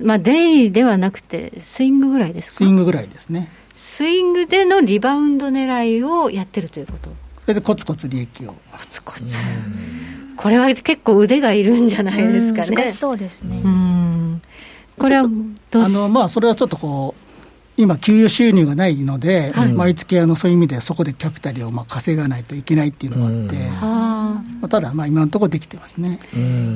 まあ、デイではなくて、スイングぐらいですか？スイングぐらいですね。スイングでのリバウンド狙いをやってるということ？それでコツコツ利益を。コツコツ。これは結構腕がいるんじゃないですかね。そうですね。これはあのまあそれはちょっとこう今、給与収入がないので、はい、毎月あのそういう意味でそこでキャピタルをまあ稼がないといけないっていうのがあって、まあ、ただ、まあ、今のところできてますね。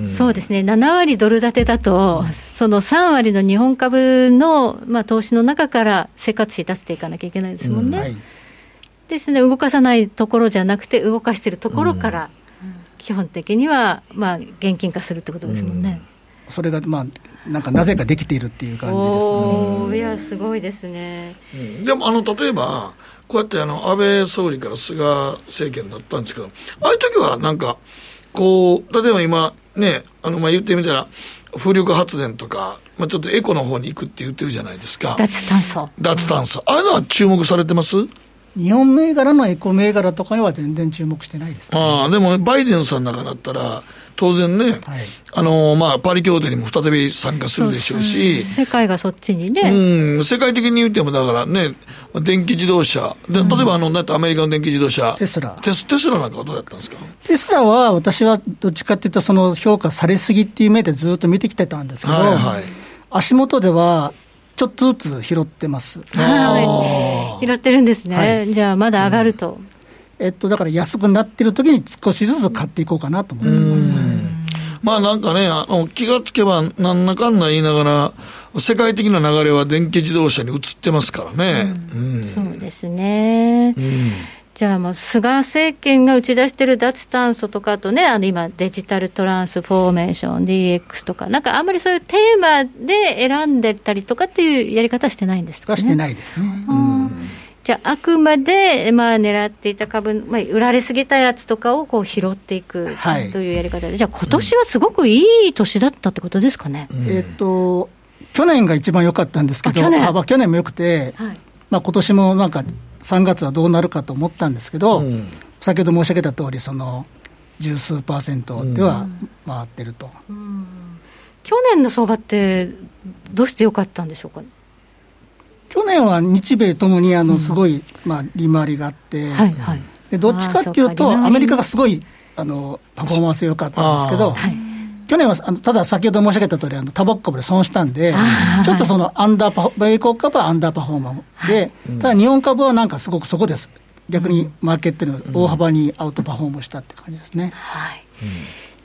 そうですね、7割ドル建てだと、その3割の日本株の、まあ、投資の中から生活費出していかなきゃいけないですもんね。はい、ですね、動かさないところじゃなくて、動かしているところから、基本的には、まあ、現金化するってことですもんね。それが、まあ、なんかなぜかできているっていう感じですね。いや、すごいですね。うん、でも、あの、例えば、こうやってあの、安倍総理から菅政権だったんですけど、ああいう時はなんか、こう、例えば今、ね、あの、まあ、言ってみたら、風力発電とか、まあ、ちょっとエコの方に行くって言ってるじゃないですか。脱炭素。脱炭素。ああいうのは注目されてます？日本銘柄のエコ銘柄とかには全然注目してないです、ね、ああ、でもバイデンさんの中だったら、当然ね、はい、あのまあ、パリ協定にも再び参加するでしょうし、世界がそっちにね、うん、世界的に言っても、だからね、電気自動車、で例えばあの、アメリカの電気自動車、テスラ。テステスラなんかはどうやったんですか？テスラは、私はどっちかっていうと、その評価されすぎっていう目でずっと見てきてたんですけど、はいはい、足元では、ちょっとずつ拾ってます。はい、拾ってるんですね、はい、じゃあ、まだ上がると。うん。えっと、だから安くなってる時に少しずつ買っていこうかなと思ってます。まあなんかね、あの気がつけば、なんだかんだ言いながら、世界的な流れは電気自動車に移ってますからね。うんうん、そうですね。うんじゃあもう菅政権が打ち出してる脱炭素とかあとね、あの今、デジタルトランスフォーメーション、DX とか、なんかあんまりそういうテーマで選んでたりとかっていうやり方はしてないんですかね。してないですね。うんじゃあ、あくまで、まあ、狙っていた株、まあ、売られすぎたやつとかをこう拾っていくというやり方で、はい、じゃあ、今年はすごくいい年だったってことですかね。うん、えっ、と、去年が一番良かったんですけど、去年。あ、まあ、去年も良くて、はい。まあ今年もなんか3月はどうなるかと思ったんですけど、うん、先ほど申し上げた通り、その十数パーセントでは回ってると、うん、去年の相場って、どうして良かったんでしょうか、去年は日米ともにあのすごい、まあ、利回りがあって、はいはい、でどっちかっていうと、アメリカがすごいあのパフォーマンス良かったんですけど、去年はあのただ先ほど申し上げた通りあり、タバコ株で損したんで、ちょっとそのアンダーパ米国株はアンダーパフォーマーで、ただ日本株はなんかすごくそこです、逆にマーケットに大幅にアウトパフォームしたって感じですね。はい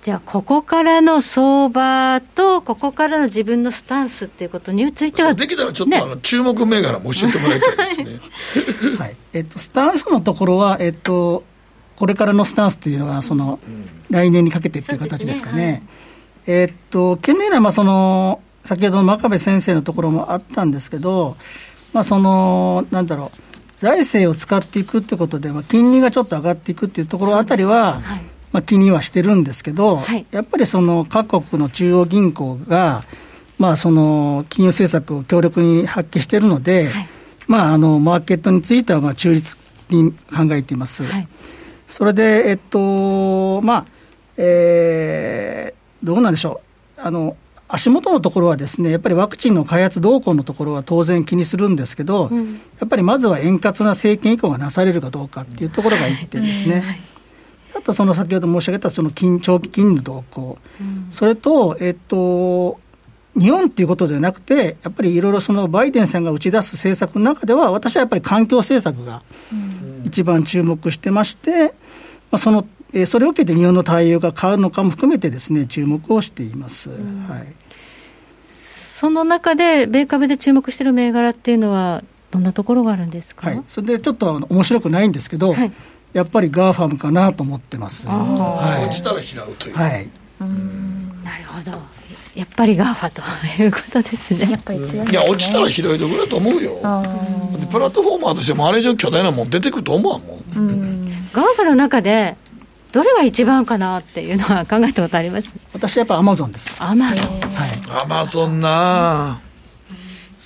じゃあ、ここからの相場と、ここからの自分のスタンスっていうことについては、できたらちょっと、ね、あの注目銘柄も教えてもらいたいですね。はい。えっと、スタンスのところは、えっと、これからのスタンスっていうのが、その、来年にかけてっていう形ですかね。ねはい、えっと、去年はまあその、先ほどの真壁先生のところもあったんですけど、まあ、その、なんだろう、財政を使っていくってことで、まあ、金利がちょっと上がっていくっていうところあたりは、はいまあ、気にはしてるんですけど、はい、やっぱりその各国の中央銀行が、まあ、その金融政策を強力に発揮しているので、はい、まあ、あのマーケットについてはまあ中立に考えています。はい、それで、えっとまあえー、どうなんでしょう。あの足元のところはですね、やっぱりワクチンの開発動向のところは当然気にするんですけど、うん、やっぱりまずは円滑な政権移行がなされるかどうかっていうところが一点ですね。はいあとその先ほど申し上げたその金長期金利の動向、うん、それと、えっと、日本っていうことではなくて、やっぱりいろいろそのバイデンさんが打ち出す政策の中では、私はやっぱり環境政策が一番注目してまして、まあ、そのそれを受けて日本の対応が変わるのかも含めてですね、注目をしています。うん、はい。その中で、米株で注目している銘柄っていうのは、どんなところがあるんですか、はい、それでちょっと面白くないんですけど、はい、やっぱり GAFAM かなと思ってます。はい、落ちたら拾うという。はい。なるほど。やっぱり GAFA ということですね。やっぱり強い、ね、いや、落ちたら拾いどころだと思うよ。プラットフォーマーとしてもあれ以上巨大なもん出てくると思うもん。ん GAFA の中で、どれが一番かなっていうのは考えたことあります？私やっぱアマゾンです。アマゾン。はい。アマゾンな、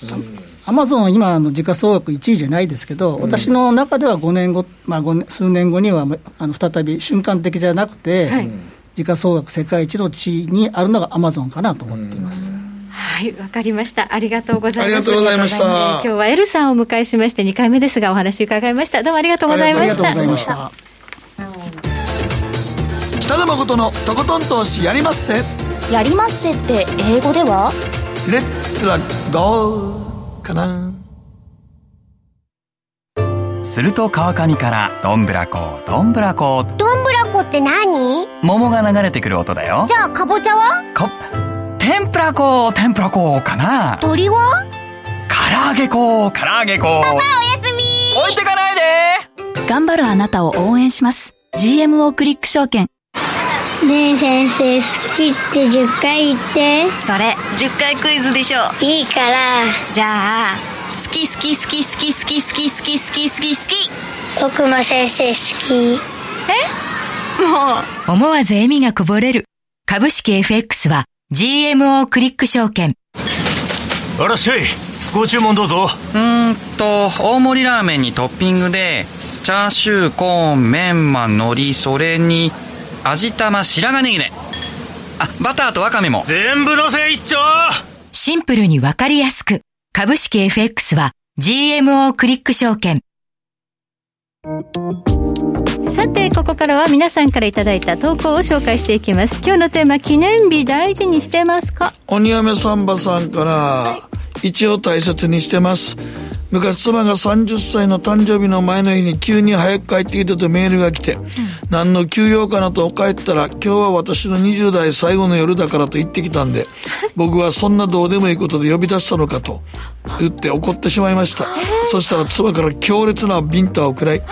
うんアマゾンは今の時価総額1位じゃないですけど、うん、私の中では5年後、まあ、5年数年後にはあの再び瞬間的じゃなくて、はい、時価総額世界一の地位にあるのがアマゾンかなと思っています。はい、わかりました。ありがとうございます。ありがとうございました。今日はエルさんをお迎えしまして2回目ですがお話伺いました。どうもありがとうございました。ありがとうございました。北野誠のとことん投資やりまっせ。やりまっせって英語では？レッツラゴーかな。すると川上からどんぶらこどんぶらこ。どんぶらこって何？桃が流れてくる音だよ。じゃあかぼちゃは？こ天ぷらこ天ぷらこかな。鳥は？唐揚げこ唐揚げこ。パパおやすみ。置いてかないで。頑張るあなたを応援します。GMO クリック証券ねえ先生好きって10回言って。それ10回クイズでしょ。いいから。じゃあ好き好き好き好き好き好き好き好き好き好き僕も先生好き。え？もう。思わず笑みがこぼれる。株式 FX は GMO クリック証券。あらっしゃい。ご注文どうぞ。うんと大盛りラーメンにトッピングでチャーシューコーンメンマ海苔それに味玉白髪ネギね。あバターとワカメも。全部のせ一丁。シンプルにわかりやすく。株式 FX は GMO クリック証券。さて、ここからは皆さんからいただいた投稿を紹介していきます。今日のテーマ、記念日大事にしてますか？鬼嫁サンバさんから、はい、一応大切にしてます。昔妻が30歳の誕生日の前の日に急に早く帰ってきてとメールが来て、うん、何の休養かなと帰ったら今日は私の20代最後の夜だからと言ってきたんで 僕はそんなどうでもいいことで呼び出したのかと言って怒ってしまいました。そしたら妻から強烈なビンタを食らい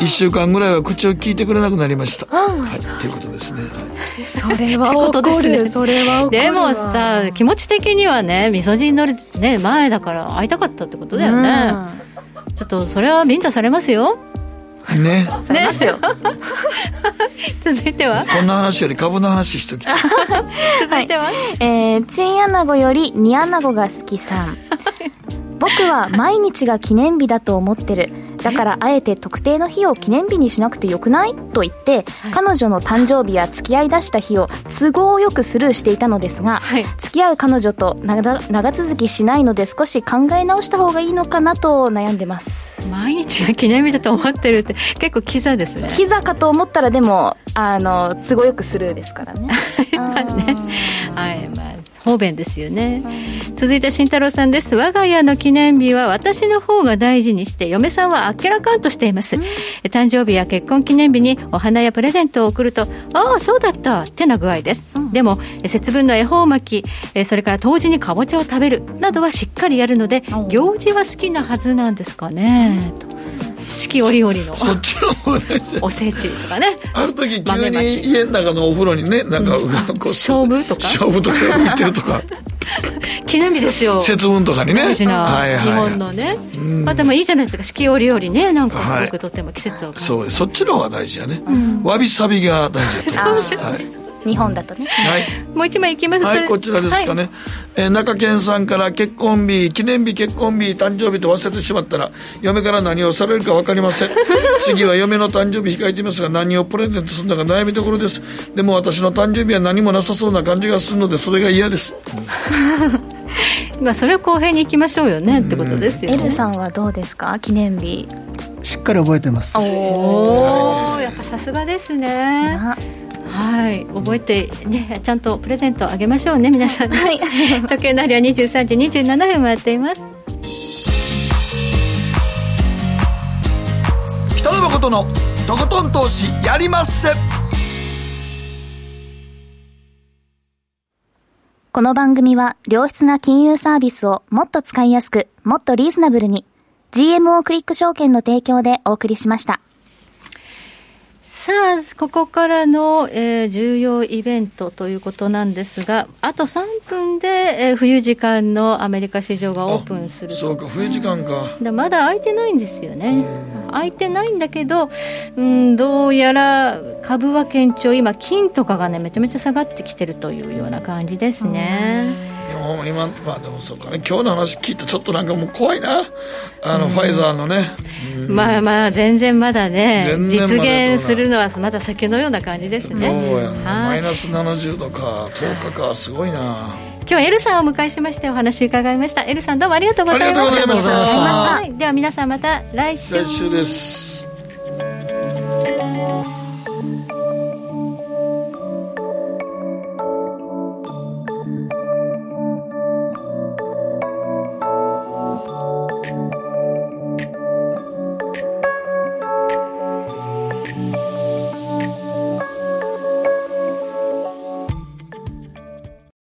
1週間ぐらいは口を聞いてくれなくなりました。はい、ということですね。それは怒る。それはでもさ、気持ち的にはね、みそじに乗る、ね、前だから会いたかったってことだよね。ちょっとそれはビンタされますよ。ね。ね。続いては？こんな話より株の話しとき 続いては、はい、えー、チンアナゴよりニアナゴが好きさん。僕は毎日が記念日だと思ってる。だからあえて特定の日を記念日にしなくてよくない？と言って、はい、彼女の誕生日や付き合いだした日を都合よくスルーしていたのですが、はい、付き合う彼女と長続きしないので少し考え直した方がいいのかなと悩んでます。毎日が記念日だと思ってるって結構キザですね。キザかと思ったらでもあの都合よくスルーですからね。まあね。はいまあ方便ですよね、続いて慎太郎さんです。我が家の記念日は私の方が大事にして嫁さんはあっけらかんとしています、うん、誕生日や結婚記念日にお花やプレゼントを送るとああそうだったってな具合です、うん、でも節分の恵方巻きそれから冬至にかぼちゃを食べるなどはしっかりやるので行事は好きなはずなんですかね、と四季折々の。そっちの方おせちとかね。ある時急に家の中のお風呂にねなんか、うん、勝負とか？勝負とか浮いてるとか。記念日ですよ。節分とかにね。大事な。日本のね、まあでもいいじゃないですか。四季折々ね。なんかすごくとっても季節を、そうそっちの方が大事やね、わびさびが大事だと思います、はい日本だとね、はい、もう一枚いきます。はいこちらですかね、はい、えー、中堅さんから結婚日記念日結婚日誕生日と忘れてしまったら嫁から何をされるか分かりません。次は嫁の誕生日控えていますが何をプレゼントするのか悩みどころです。でも私の誕生日は何もなさそうな感じがするのでそれが嫌です。まあそれは公平にいきましょうよねってことですよ、ね、L さんはどうですか？記念日。しっかり覚えてます。おおやっぱさすがですねはい。覚えてねちゃんとプレゼントあげましょうね皆さん、ね、はい、時計の針は23時27分回っています。北野誠のとことん投資やりまっせ。この番組は良質な金融サービスをもっと使いやすくもっとリーズナブルに GMO クリック証券の提供でお送りしました。さあ、ここからの、えー、重要イベントということなんですが、あと3分で、えー、冬時間のアメリカ市場がオープンするそうか、冬時間か。でまだ開いてないんですよね。開いてないんだけど、うん、どうやら株は堅調、今、金とかがね、めちゃめちゃ下がってきてるというような感じですね。今まあでもそうかね。今日の話聞いてちょっとなんかもう怖いな。あの、ファイザーのね、まあまあ全然まだね実現するのはまだ先のような感じですね。そうやね、マイナス70度か10日かすごいな。今日はエルさんをお迎えしましてお話伺いました。エルさんどうもありがとうございました。ありがとうございました。では皆さんまた来週。来週です